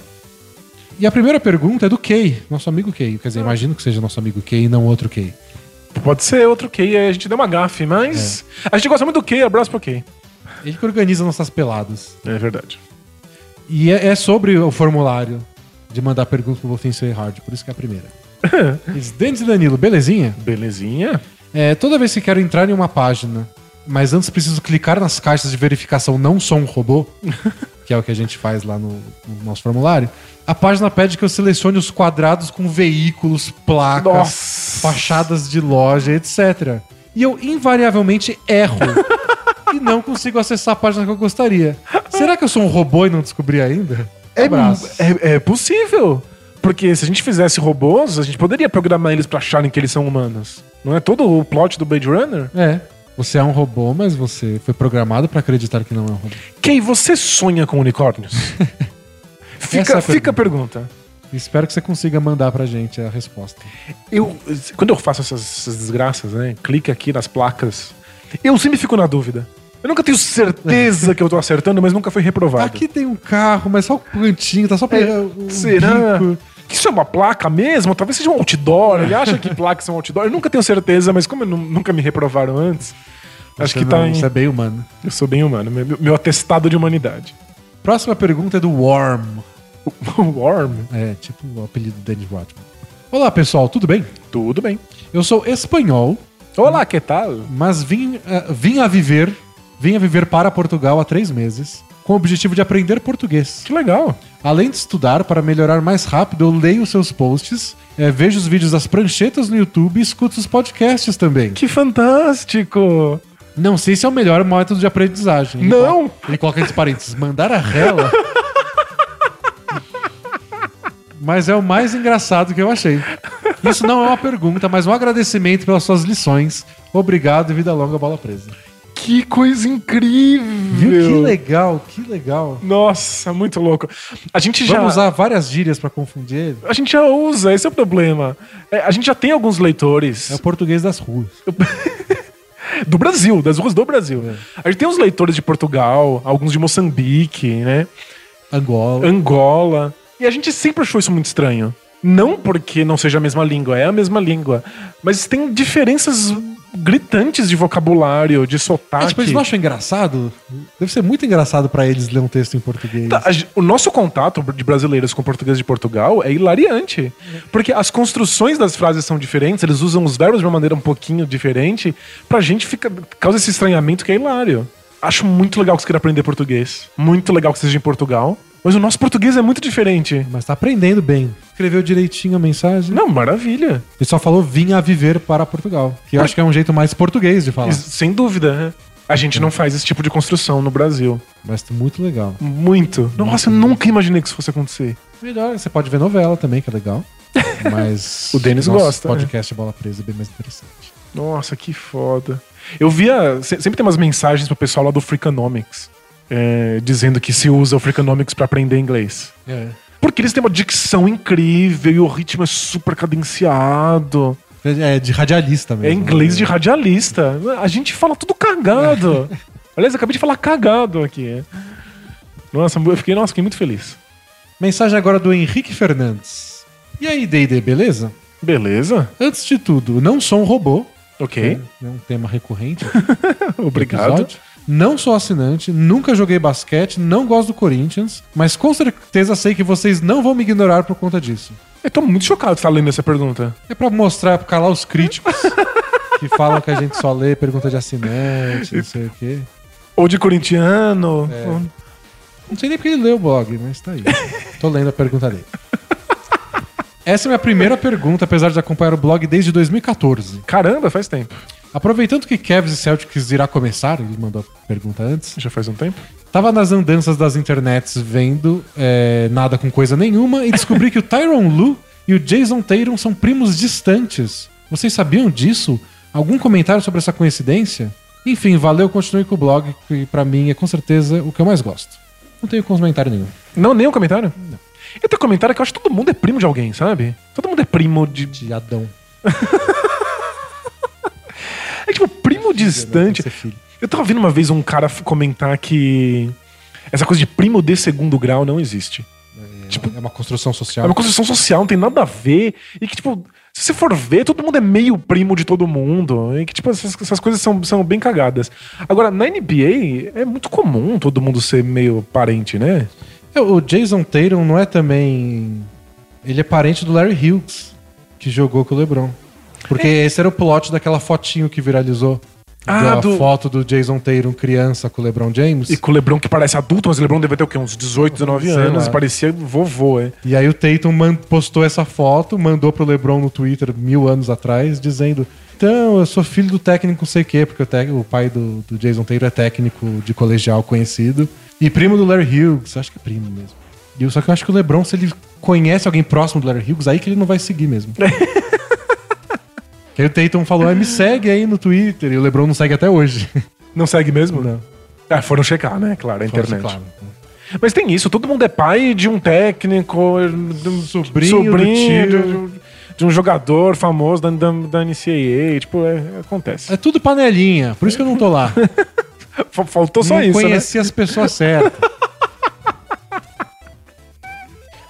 E a primeira pergunta é do Kay, nosso amigo Kay. Quer dizer, imagino que seja nosso amigo Kay e não outro Kay. Pode ser outro Key, a gente deu uma gafe, mas. A gente gosta muito do Key, abraço pro Key. Ele que organiza nossas peladas. É verdade. E é, é sobre o formulário de mandar perguntas pro Wolfenstein Play Hard, por isso que é a primeira. Denis e Danilo, belezinha? Belezinha? É, toda vez que quero entrar em uma página, mas antes preciso clicar nas caixas de verificação não sou um robô, que é o que a gente faz lá no, no nosso formulário, a página pede que eu selecione os quadrados com veículos, placas, Nossa. fachadas de loja, etc. E eu invariavelmente erro. e não consigo acessar a página que eu gostaria. Será que eu sou um robô e não descobri ainda? É, é, é possível. Porque se a gente fizesse robôs, a gente poderia programar eles pra acharem que eles são humanos. Não é todo o plot do Blade Runner? É. Você é um robô, mas você foi programado pra acreditar que não é um robô. Kay, você sonha com unicórnios? Essa é fica, a fica a pergunta. Espero que você consiga mandar pra gente a resposta. Eu, quando eu faço essas, essas desgraças, né? Clique aqui nas placas. Eu sempre fico na dúvida. Eu nunca tenho certeza que eu tô acertando, mas nunca foi reprovado. Aqui tem um carro, mas só o cantinho, tá só pra. É, um será? bico. Isso é uma placa mesmo? Talvez seja um outdoor. Ele acha que placas são outdoor. Eu nunca tenho certeza, mas como nunca me reprovaram antes, acho Você que não, tá em... Isso é bem humano. Eu sou bem humano. Meu, meu atestado de humanidade. Próxima pergunta é do Worm. Worm. É, tipo o apelido do Dennis Rodman. Olá, pessoal, tudo bem? Tudo bem. Eu sou espanhol, Olá, que tal? mas vim, eh, vim a viver. Vim a viver para Portugal há três meses, com o objetivo de aprender português. Que legal. Além de estudar para melhorar mais rápido, eu leio os seus posts, eh, vejo os vídeos das pranchetas no YouTube e escuto os podcasts também. Que fantástico. Não sei se é o melhor método de aprendizagem. Ele Não! coloca- Ele coloca entre parênteses, mandar a rela. mas é o mais engraçado que eu achei. Isso não é uma pergunta, mas um agradecimento pelas suas lições. Obrigado e vida longa, bola presa. Que coisa incrível. Viu? Que legal, que legal. Nossa, muito louco. A gente já... Vamos usar várias gírias pra confundir ele. A gente já usa, esse é o problema. É, a gente já tem alguns leitores É o português das ruas. do Brasil, das ruas do Brasil. A gente tem uns leitores de Portugal, alguns de Moçambique, né? Angola. Angola. E a gente sempre achou isso muito estranho. Não porque não seja a mesma língua, é a mesma língua. Mas tem diferenças gritantes de vocabulário, de sotaque. É, tipo, eles não acham engraçado? Deve ser muito engraçado pra eles ler um texto em português. Tá, a o nosso contato de brasileiros com português de Portugal é hilariante. Porque as construções das frases são diferentes, eles usam os verbos de uma maneira um pouquinho diferente. Pra gente fica, causa esse estranhamento que é hilário. Acho muito legal que você queira aprender português. Muito legal que você seja em Portugal. Mas o nosso português é muito diferente. Mas tá aprendendo bem. Escreveu direitinho a mensagem. Não, maravilha. Ele só falou vinha a viver para Portugal. Que eu acho que é um jeito mais português de falar. Sem dúvida. né? A gente não faz esse tipo de construção no Brasil. Mas muito legal. Muito. Nossa, eu nunca imaginei que isso fosse acontecer. Melhor, você pode ver novela também, que é legal. Mas. O Denis gosta, né? podcast Bola Presa é bem mais interessante. Nossa, que foda. Eu via. se- Sempre tem umas mensagens pro pessoal lá do Freakonomics. é, dizendo que se usa o Freakonomics pra aprender inglês. É. Porque eles têm uma dicção incrível e o ritmo é super cadenciado. É de radialista mesmo. É inglês de né? radialista. A gente fala tudo cagado. Aliás, eu acabei de falar cagado aqui. Nossa, eu fiquei, nossa, fiquei muito feliz. Mensagem agora do Henrique Fernandes. E aí, D&D, beleza? Beleza? Antes de tudo, não sou um robô. Ok. É um tema recorrente. Obrigado. episódio. Não sou assinante, nunca joguei basquete, não gosto do Corinthians, mas com certeza sei que vocês não vão me ignorar por conta disso. Eu tô muito chocado de estar lendo essa pergunta. É pra mostrar, pra calar os críticos que falam que a gente só lê pergunta de assinante, não sei o quê. Ou de corintiano. É. Não sei nem porque ele leu o blog, mas tá aí. Tô lendo a pergunta dele. Essa é a minha primeira pergunta, apesar de acompanhar o blog desde 2014. Caramba, faz tempo. Aproveitando que Cavs e Celtics irá começar, ele mandou a pergunta antes, Já faz um tempo. tava nas andanças das internets vendo é, nada com coisa nenhuma e descobri que o Tyron Lu e o Jason Tatum são primos distantes. Vocês sabiam disso? Algum comentário sobre essa coincidência? Enfim, valeu, continue com o blog, que pra mim é com certeza o que eu mais gosto. Não tenho comentário nenhum. Não, nenhum comentário? Não. E tem comentário que eu acho que todo mundo é primo de alguém, sabe? Todo mundo é primo de. De Adão. É primo distante. Filho. Eu tava vendo uma vez um cara comentar que. Essa coisa de primo de segundo grau não existe. Tipo, é uma construção É social. uma construção social, não tem nada a ver. E que, tipo, se você for ver, todo mundo é meio primo de todo mundo. E que, tipo, essas, essas coisas são, são bem cagadas. Agora, na NBA, é muito comum todo mundo ser meio parente, né? É, O Jason Tatum não é também. Ele é parente do Larry Hughes, que jogou com o LeBron. Porque esse era o plot daquela fotinho que viralizou. Ah, da do- foto do Jason Tatum criança com o LeBron James. E E, com o Lebron que parece adulto, mas o Lebron deve ter o quê? Uns 18, 19 Sei anos lá. e parecia vovô, é. aí o Tatum postou essa foto, mandou pro LeBron no Twitter mil anos atrás, dizendo: Então, eu sou filho do técnico não sei o quê, porque o, o pai do, do Jason Tatum é técnico de colegial conhecido. E primo do Larry Hughes, acho que é primo mesmo. E eu- só que eu acho que o LeBron, se ele conhece alguém próximo do Larry Hughes, aí que ele não vai seguir mesmo. que aí o Tatum falou: ah, me segue aí no Twitter. E o LeBron não segue até hoje. Não segue mesmo? Não. Ah, foram checar, né? Claro, a internet. Claro. Mas tem isso, todo mundo é pai de um técnico, de um Sobrinho do sobrinho tio. de, um- jogador famoso da, da, da NCAA. Tipo, é, acontece. É tudo panelinha, por isso que eu não tô lá. Fa- Faltou só não isso, né? conheci as pessoas certas.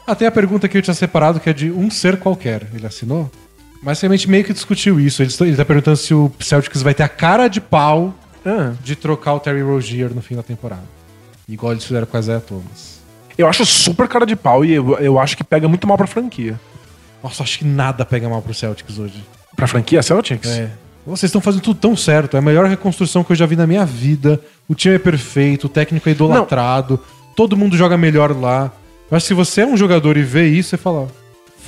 Ah, tem a pergunta que eu tinha separado, que é de um ser qualquer. Ele assinou? Mas realmente meio que discutiu isso. Ele está- ele tá perguntando se o Celtics vai ter a cara de pau Ah, de trocar o Terry Rozier no fim da temporada. Igual eles fizeram com a Zé Thomas. eu acho super cara de pau e eu, eu acho que pega muito mal pra franquia. Nossa, acho que nada pega mal pro Celtics hoje. Pra franquia Celtics? É. Vocês estão fazendo tudo tão certo. É a melhor reconstrução que eu já vi na minha vida. O time é perfeito, o técnico é idolatrado, todo mundo joga melhor lá. Eu acho que se você é um jogador e vê isso, você fala: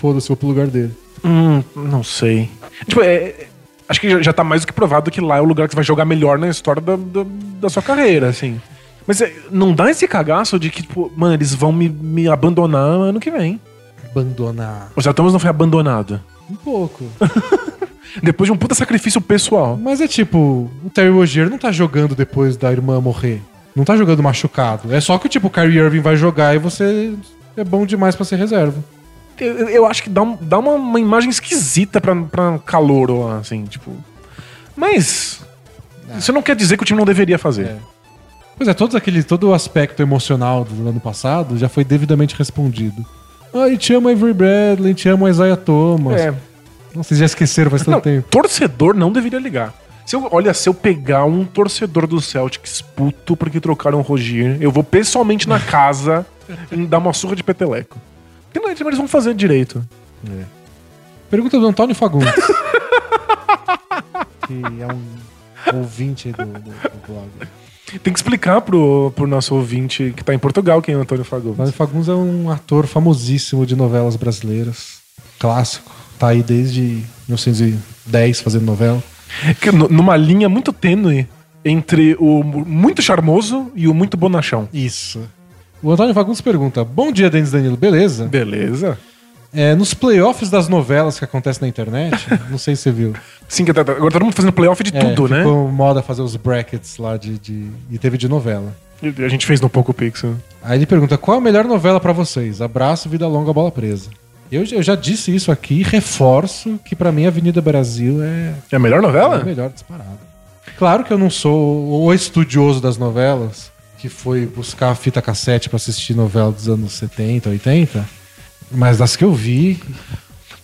foda-se, vou pro lugar dele. Hum, não sei. Tipo, é, acho que já, já tá mais do que provado que lá é o lugar que você vai jogar melhor na história da, da, da sua carreira, assim. Mas é, não dá esse cagaço de que, tipo, mano, eles vão me, me abandonar ano que vem. Abandonar. O Zé Thomas não foi abandonado. Um pouco. Depois de um puta sacrifício pessoal. Mas é tipo: o Terry Rozier não tá jogando depois da irmã morrer. Não tá jogando machucado. É só que, tipo, o Kyrie Irving vai jogar e você é bom demais pra ser reserva. Eu, eu acho que dá, um- dá uma, uma imagem esquisita pra, pra calor, assim, tipo. Mas. Isso não quer dizer que o time não deveria fazer. É. Pois é, todo aquele, todo o aspecto emocional do ano passado já foi devidamente respondido. Ai, te amo Avery Bradley, te amo Isaiah Thomas. É. Não, Vocês já esqueceram faz tanto Não, tempo. torcedor não deveria ligar. Se eu, olha, se eu pegar um torcedor do Celtics puto porque trocaram o Rogier, eu vou pessoalmente na casa e dar uma surra de peteleco. Porque não, eles vão fazer direito. Pergunta do Antônio Fagundes. que é um ouvinte do, do- do blog. Tem que explicar pro, pro nosso ouvinte que tá em Portugal quem é o Antônio Fagundes. Antônio Fagundes é um ator famosíssimo de novelas brasileiras. Clássico. Tá aí desde 1910 fazendo novela. Que nu- numa linha muito tênue entre o mu- muito charmoso e o muito bonachão. Isso. O Antônio Fagundes pergunta: Bom dia, Denis Danilo, beleza? Beleza. É, nos playoffs das novelas que acontecem na internet, não sei se você viu. Sim, que tá- tá- agora todo mundo fazendo playoff de É, tudo, né? ficou moda fazer os brackets lá de, de- E teve de novela. A gente fez no Poco Pixel. Aí ele pergunta: qual a melhor novela pra vocês? Abraço, vida longa, bola presa. Eu, eu já disse isso aqui e reforço que pra mim Avenida Brasil é É a melhor é novela? a melhor disparada. Claro que eu não sou o estudioso das novelas, que foi buscar fita cassete pra assistir novela dos anos 70, 80, mas das que eu vi,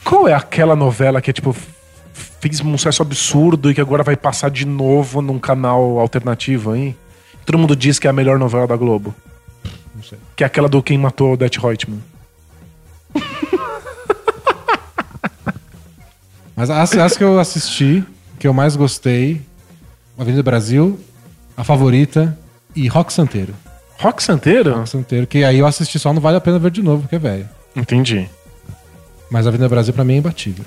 Qual é aquela novela que é tipo. f- Fez um sucesso absurdo e que agora vai passar de novo num canal alternativo aí? Todo mundo diz que é a melhor novela da Globo. não sei. Que é aquela do Quem Matou o Det Reutemann. Mas as, as que eu assisti, que eu mais gostei, Avenida Brasil, A Favorita e Rock Santeiro. Rock Santeiro? Rock Santeiro, que aí eu assisti só, não vale a pena ver de novo, porque é velho. Entendi. Mas Avenida Brasil pra mim é imbatível.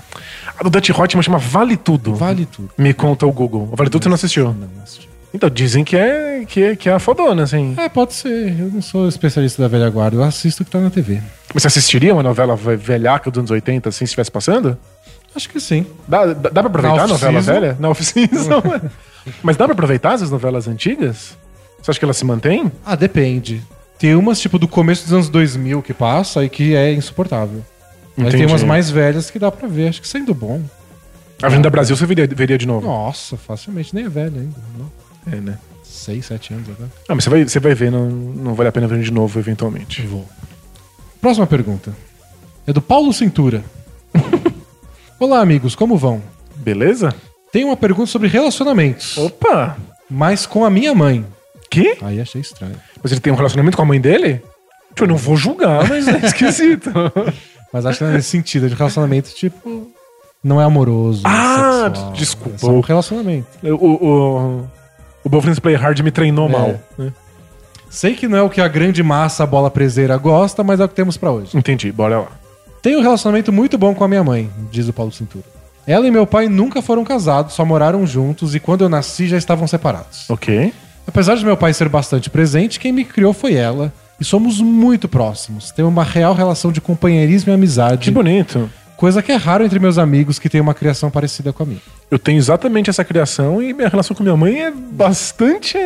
A do Det Reutemann chama Vale Tudo. Vale tudo. Me conta o Google. O Vale Tudo você não assistiu? Não, não assisti. Então, dizem que é, que é, que é a fodona, assim. É, pode ser. Eu não sou especialista da velha guarda, eu assisto o que tá na TV. Mas você assistiria uma novela ve- velhaca dos anos 80 assim, se estivesse passando? Acho que sim. Dá, dá, dá pra aproveitar a novela velha? Na off-season? Mas dá pra aproveitar as novelas antigas? Você acha que elas se mantêm? Ah, depende. Tem umas, tipo, do começo dos anos 2000 que passa e que é insuportável. Mas tem umas mais velhas que dá pra ver, acho que sendo bom. A Avenida Brasil você veria, veria de novo. Nossa, facilmente, nem é velho ainda. Não. É, né? 6, 7 anos agora. Ah, mas você vai, você vai ver, não, não vale a pena ver de novo, eventualmente. Vou. Próxima pergunta. É do Paulo Cintura. Olá, amigos, como vão? Beleza? Tem uma pergunta sobre relacionamentos, Opa! mas com a minha mãe. Que? Aí achei estranho. Mas ele tem um relacionamento com a mãe dele? Tipo, eu não vou julgar, mas é esquisito. Mas acho que não é nesse sentido, de relacionamento, tipo, não é amoroso. Ah, sexual, desculpa. É só um relacionamento. o, o, o Bowfins Play Hard me treinou É. mal. né? Sei que não é o que a grande massa bola preseira gosta, mas é o que temos pra hoje. Entendi, bora lá. Tenho um relacionamento muito bom com a minha mãe, diz o Paulo Cintura. Ela e meu pai nunca foram casados, só moraram juntos e quando eu nasci já estavam separados. Ok. Apesar de meu pai ser bastante presente, quem me criou foi ela. E somos muito próximos. Temos uma real relação de companheirismo e amizade. Que bonito. Coisa que é raro entre meus amigos que têm uma criação parecida com a minha. Eu tenho exatamente essa criação e minha relação com minha mãe é bastante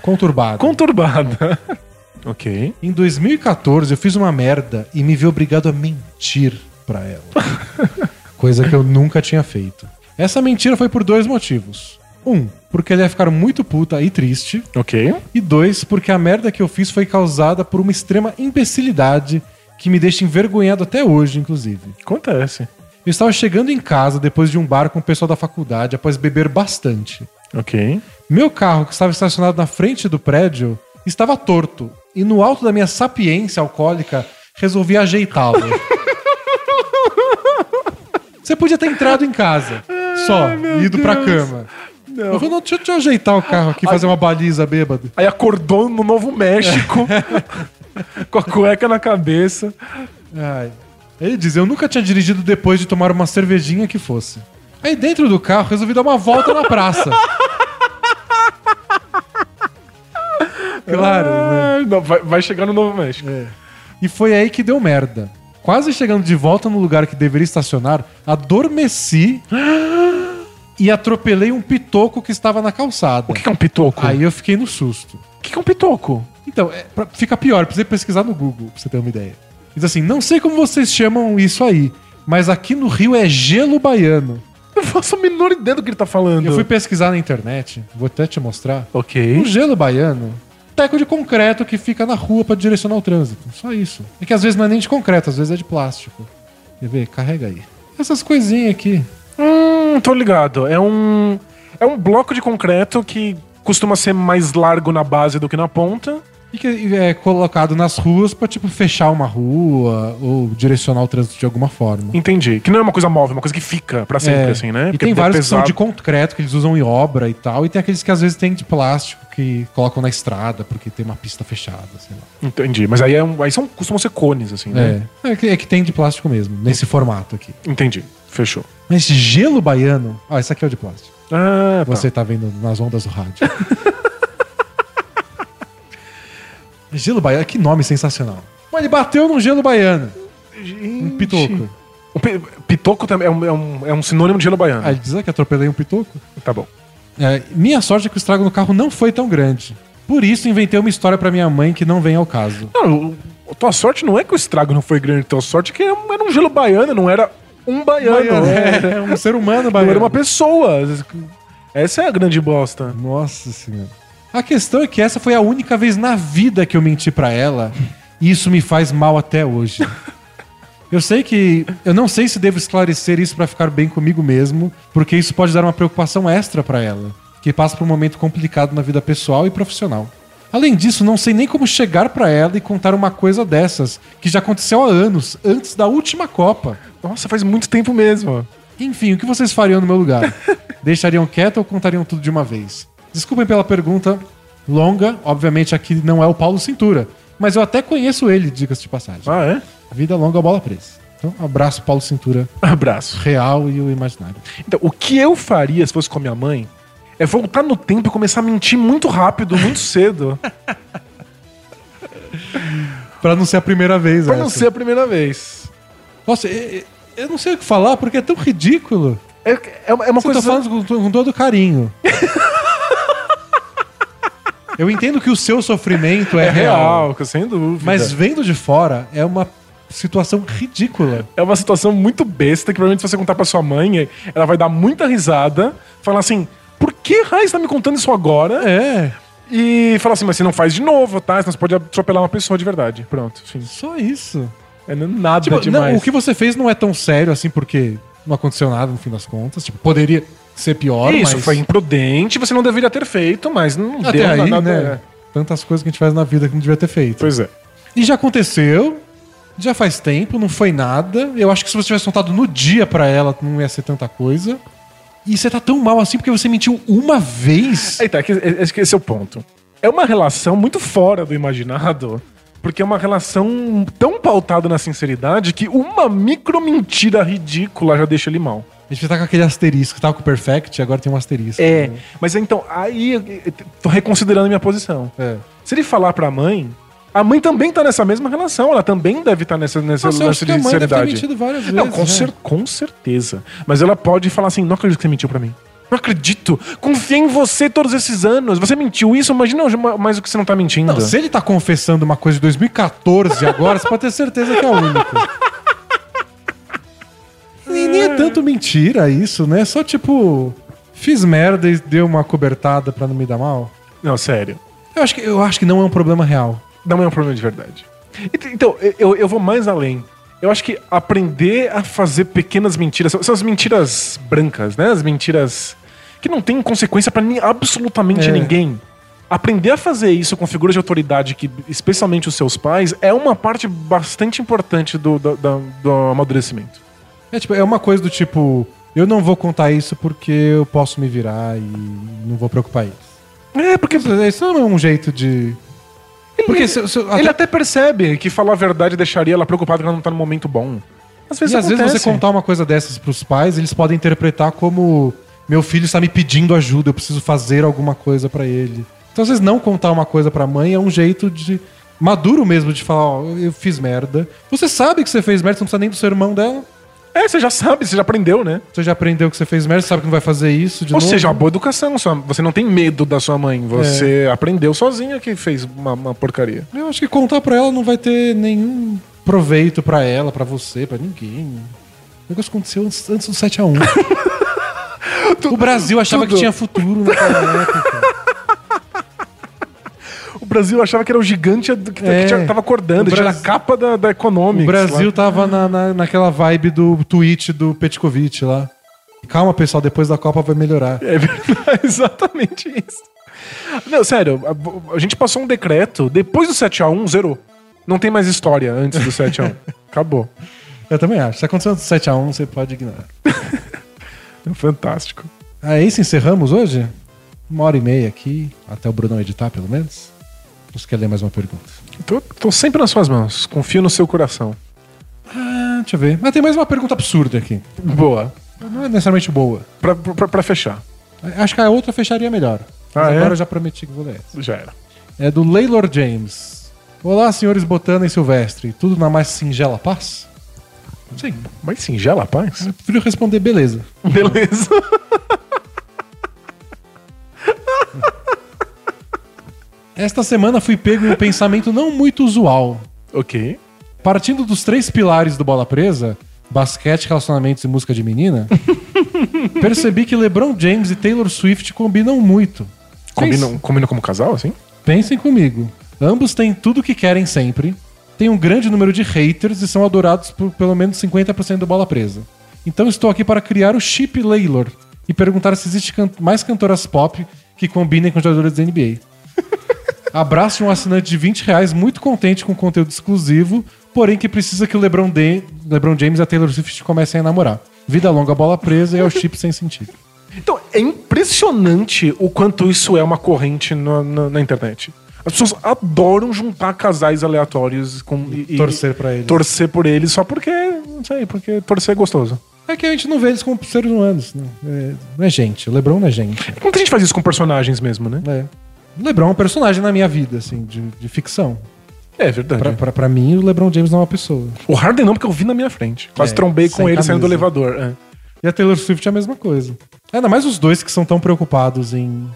Conturbado. conturbada. ok. Em 2014, eu fiz uma merda e me vi obrigado a mentir pra ela. Coisa que eu nunca tinha feito. Essa mentira foi por dois motivos. Um, porque ela ia ficar muito puta e triste. Ok. E dois, porque a merda que eu fiz foi causada por uma extrema imbecilidade que me deixa envergonhado até hoje, inclusive. Acontece. Eu estava chegando em casa depois de um bar com o pessoal da faculdade após beber bastante. Ok. Meu carro, que estava estacionado na frente do prédio, estava torto. E no alto da minha sapiência alcoólica, resolvi ajeitá-lo. Você podia ter entrado em casa, só, e ido pra cama. Não, deixa, deixa eu ajeitar o carro aqui, fazer uma baliza bêbado. Aí acordou no Novo México com a cueca na cabeça. Ai. Ele diz, eu nunca tinha dirigido depois de tomar uma cervejinha que fosse. Aí dentro do carro, resolvi dar uma volta na praça. Claro, né? Ah, não, vai, vai chegar no Novo México. E foi aí que deu merda. Quase chegando de volta no lugar que deveria estacionar, adormeci e atropelei um pitoco que estava na calçada. O que é um pitoco? Aí eu fiquei no susto. O que é um pitoco? Então, é, pra- fica pior, precisa pesquisar no Google, pra você ter uma ideia. Diz assim, não sei como vocês chamam isso aí, mas aqui no Rio é gelo baiano. Não faço a menor ideia do que ele tá falando. Eu fui pesquisar na internet, vou até te mostrar. O Ok. gelo baiano teco de concreto que fica na rua pra direcionar o trânsito. Só isso. É que às vezes não é nem de concreto, às vezes é de plástico. Quer ver? Carrega aí. Essas coisinhas aqui. Hum, tô ligado. É um. É um bloco de concreto que costuma ser mais largo na base do que na ponta. E que é colocado nas ruas pra, tipo, fechar uma rua ou direcionar o trânsito de alguma forma. Entendi. Que não é uma coisa móvel, é uma coisa que fica pra sempre, É. assim, né? E Porque tem é vários que são pesado. de concreto, que eles usam em obra e tal. E tem aqueles que às vezes tem de plástico, que colocam na estrada, porque tem uma pista fechada, sei lá. Entendi. Mas aí, é um, aí são, costumam ser cones, assim, né? É, é que, é que tem de plástico mesmo, nesse formato aqui. Entendi. Fechou. Mas gelo baiano. Ó, esse aqui é o de plástico. Ah, tá. Você tá vendo nas ondas do rádio. gelo baiano, que nome sensacional. Mas ele bateu num gelo baiano. Um pitoco. O pi- pitoco também é um, é, um, é um sinônimo de gelo baiano. Ah, ele diz que atropelei um pitoco? Tá bom. É, minha sorte é que o estrago no carro não foi tão grande. Por isso inventei uma história pra minha mãe que não vem ao caso. Não, tua sorte não é que o estrago não foi grande, tua sorte é que era um gelo baiano, não era um baiano. Era, é um ser humano não baiano. era uma pessoa. Essa é a grande bosta. Nossa senhora. A questão é que essa foi a única vez na vida que eu menti pra ela. E isso me faz mal até hoje. Eu sei que. Eu não sei se devo esclarecer isso pra ficar bem comigo mesmo, porque isso pode dar uma preocupação extra pra ela, que passa por um momento complicado na vida pessoal e profissional. Além disso, não sei nem como chegar pra ela e contar uma coisa dessas, que já aconteceu há anos, antes da última Copa. Nossa, faz muito tempo mesmo. Enfim, o que vocês fariam no meu lugar? Deixariam quieto ou contariam tudo de uma vez? Desculpem pela pergunta longa, obviamente aqui não é o Paulo Cintura, mas eu até conheço ele, diga-se de passagem. Ah, é? Vida longa, bola presa. Então, abraço Paulo Cintura, Abraço. real e o imaginário. Então, o que eu faria se fosse com a minha mãe é voltar no tempo e começar a mentir muito rápido, muito cedo. Pra não ser a primeira vez, pra não essa. ser a primeira vez. Nossa, eu, eu não sei o que falar porque é tão ridículo. É, é uma é uma Você coisa. tá falando com, com todo carinho. eu entendo que o seu sofrimento é, É real. real, sem dúvida. Mas vendo de fora, é uma situação ridícula. É uma situação muito besta que provavelmente se você contar pra sua mãe, ela vai dar muita risada, falar assim: por que Raiz tá me contando isso agora? É, E falar assim, mas você não faz de novo, tá? Senão você pode atropelar uma pessoa de verdade. Pronto, fim. só isso. É nada Tipo, demais. não, o que você fez não é tão sério assim, porque não aconteceu nada no fim das contas. Tipo, poderia ser pior, Isso, mas... foi imprudente, você não deveria ter feito, mas não Até deu aí, nada. né? Tantas coisas que a gente faz na vida que não devia ter feito. Pois é. E já aconteceu, já faz tempo, não foi nada. Eu acho que se você tivesse contado no dia pra ela, não ia ser tanta coisa. E você tá tão mal assim porque você mentiu uma vez. Que esse é o ponto. É uma relação muito fora do imaginado, porque é uma relação tão pautada na sinceridade que uma micro mentira ridícula já deixa ele mal. A gente tá com aquele asterisco, tava com o Perfect, agora tem um asterisco. É, mas então, aí tô reconsiderando a minha posição. É. Se ele falar pra mãe, a mãe também tá nessa mesma relação, ela também deve estar nessa, nessa Nossa, lance de mãe deve ter sinceridade. mentido várias vezes. Não, com, né? cer- com certeza. Mas ela pode falar assim: não acredito que você mentiu pra mim. Não acredito. Confiei em você todos esses anos. Você mentiu isso, imagina mais o que você não tá mentindo. Não, se ele tá confessando uma coisa de 2014 agora, você pode ter certeza que é o único. E nem é tanto mentira isso, né? Só tipo, fiz merda e deu uma cobertada pra não me dar mal. Não, sério. Eu acho que, eu acho que não é um problema real. Não é um problema de verdade. Ent- Então, eu, eu vou mais além. Eu acho que aprender a fazer pequenas mentiras, são- as mentiras brancas, né? As mentiras que não têm consequência pra ni- absolutamente É. ninguém. Aprender a fazer isso com figuras de autoridade, que especialmente os seus pais, é uma parte bastante importante do, do, da- do amadurecimento. É tipo, é uma coisa do tipo, eu não vou contar isso porque eu posso me virar e não vou preocupar eles. É, porque Isso não é um jeito de. Porque se, se, ele até percebe que falar a verdade deixaria ela preocupada que ela não tá no momento bom. Às vezes E às vezes você contar uma coisa dessas pros pais, eles podem interpretar como meu filho está me pedindo ajuda, eu preciso fazer alguma coisa pra ele. Então, às vezes, não contar uma coisa pra mãe é um jeito de. maduro mesmo, de falar, ó, eu fiz merda. Você sabe que você fez merda, você não precisa nem do seu irmão dela. É, você já sabe, você já aprendeu, né? Você já aprendeu que você fez merda, você sabe que não vai fazer isso de Ou novo. seja, uma boa educação. sua- Você não tem medo da sua mãe. É. Você aprendeu sozinha que fez uma, uma porcaria. Eu acho que contar pra ela não vai ter nenhum proveito pra ela, pra você, pra ninguém. O negócio aconteceu antes, antes do 7x1. o Brasil achava tudo. que tinha futuro naquela época. O Brasil achava que era o gigante do- que, É. que tava acordando, O tinha a Brasil- capa da, da Economics. O Brasil lá. tava na, na, naquela vibe do tweet do Petkovic lá. Calma, pessoal, depois da Copa vai melhorar. É verdade, exatamente isso. Não, sério, a, a gente passou um decreto, depois do 7x1, zerou. Não tem mais história antes do 7x1. Acabou. Eu também acho. Se aconteceu 7x1, você pode ignorar. É fantástico. É isso, encerramos hoje? Uma hora e meia aqui, até o Brunão editar, pelo menos. Você quer ler mais uma pergunta? Tô, tô sempre nas suas mãos. Confio no seu coração. Ah, deixa eu ver. Mas tem mais uma pergunta absurda aqui. Boa. Não é necessariamente boa. Pra, pra, pra fechar. Acho que a outra fecharia melhor. Ah, é? agora eu já prometi que vou ler essa. Já era. É do Laylor James. Olá, senhores Botana e Silvestre. Tudo na mais singela paz? Sim. Mas singela, rapaz. Eu prefiro responder beleza. Beleza. Esta semana fui pego em um pensamento não muito usual. ok. Partindo dos três pilares do Bola Presa, basquete, relacionamentos e música de menina, percebi que LeBron James e Taylor Swift combinam muito. Combinam, combinam como casal, assim? Pensem comigo. Ambos têm tudo o que querem sempre, têm um grande número de haters e são adorados por pelo menos 50% do Bola Presa. Então estou aqui para criar o Chip Laylor e perguntar se existe can- mais cantoras pop que combinem com jogadores da NBA. Abraço de um assinante de 20 reais muito contente com conteúdo exclusivo, porém que precisa que o LeBron, De- LeBron James e a Taylor Swift comecem a namorar. Vida longa, bola presa e é o chip sem sentido. Então, é impressionante o quanto isso é uma corrente na, na- na internet. As pessoas adoram juntar casais aleatórios com, e, e- torcer pra eles. Torcer por eles só porque, não sei, porque torcer é gostoso. É que a gente não vê eles como seres humanos. Né? É, não é gente. O LeBron não é gente. Muita gente faz isso com personagens mesmo, né? É. O LeBron é um personagem na minha vida, assim, de, de ficção. É verdade. Pra, pra, pra mim, o LeBron James não é uma pessoa. O Harden não, porque eu vi na minha frente. Quase É, trombei com ele saindo do camisa. elevador. é. E a Taylor Swift é a mesma coisa. Ainda mais os dois que são tão preocupados em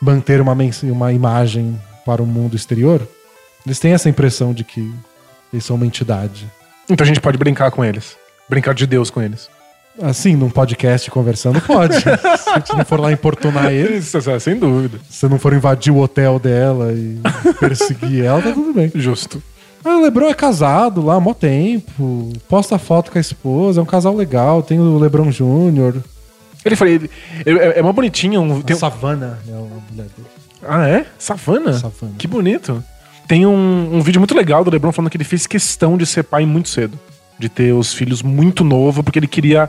manter uma, uma imagem para o mundo exterior. Eles têm essa impressão de que eles são uma entidade. Então a gente pode brincar com eles. Brincar de Deus com eles. Assim, num podcast conversando, pode. Se a gente não for lá importunar eles, Isso, é, sem dúvida. se você não for invadir o hotel dela e perseguir ela, tá tudo bem. Justo. Ah, o Lebron é casado lá há mó tempo. Posta foto com a esposa, é um casal legal. Tem o Lebron Júnior. Ele falou, ele, ele- é, é mó bonitinho. um- tem um- Savannah é a mulher dele. Ah, é? Savana? Savannah. Que bonito. Tem um, um vídeo muito legal do LeBron falando que ele fez questão de ser pai muito cedo. De ter os filhos muito novo, porque ele queria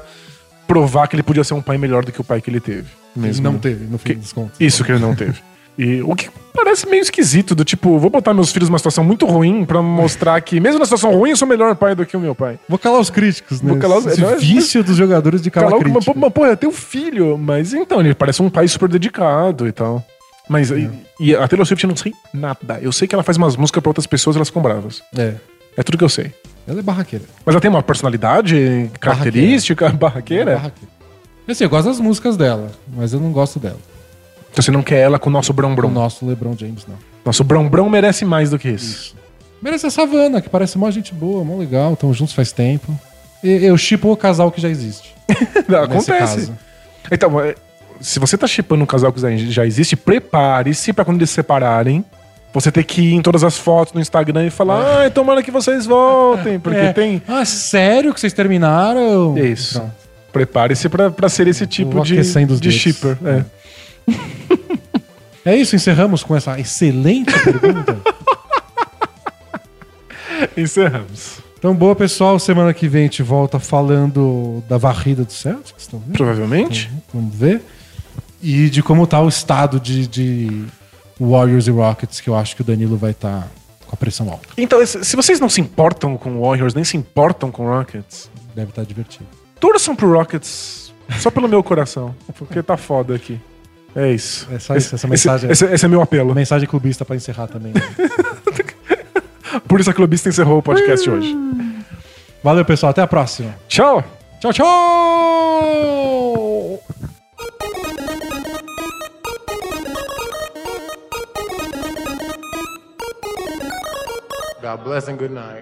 provar que ele podia ser um pai melhor do que o pai que ele teve. Ele Mesmo. não teve, no fim Que- dos contos. Isso que ele não teve. E o que parece meio esquisito, do tipo, vou botar meus filhos numa situação muito ruim pra mostrar que, mesmo na situação ruim, eu sou melhor pai do que o meu pai. Vou calar os críticos, né? Vou calar os- Esse é- vício dos jogadores de calar Cala, mas, crítica. pô, mas, pô, é teu filho. Mas então, ele parece um pai super dedicado e tal. Mas e, e a Taylor Swift eu não sei nada. Eu sei que ela faz umas músicas pra outras pessoas e elas ficam bravas. É. É tudo que eu sei. Ela é barraqueira. Mas ela tem uma personalidade característica, barraqueira? É barraqueira. Assim, eu gosto das músicas dela, mas eu não gosto dela. Então você não quer ela com o nosso Brão O Brão. nosso LeBron James, não. Nosso Brão Brão merece mais do que isso. Merece a Savana, que parece mó gente boa, mó legal, estão juntos faz tempo. E, eu chipo o casal que já existe. nesse Acontece. caso. Então, é, se você tá chipando um casal que já- existe, prepare-se pra quando eles se separarem. Você ter que ir em todas as fotos no Instagram e falar, ai, tomara que vocês voltem, porque É. tem. Ah, sério que vocês terminaram? Isso. Pronto. Prepare-se pra ser esse tipo de, de shipper. É. É isso, encerramos com essa excelente pergunta. Encerramos. Então, boa, pessoal. Semana que vem a gente volta falando da varrida do Celtics. Estão vendo? Provavelmente. Vamos ver. E de como tá o estado de, de Warriors e Rockets, que eu acho que o Danilo vai estar com a pressão alta. Então, se vocês não se importam com Warriors, nem se importam com Rockets, Deve estar divertido. torçam pro Rockets só pelo meu coração. Porque tá foda aqui. É isso. É só isso, essa mensagem. Esse, esse- esse é meu apelo. Mensagem clubista pra encerrar também. Por isso a Clubista encerrou o podcast hoje. Valeu, pessoal. Até a próxima. Tchau! Tchau, tchau! God bless and good night.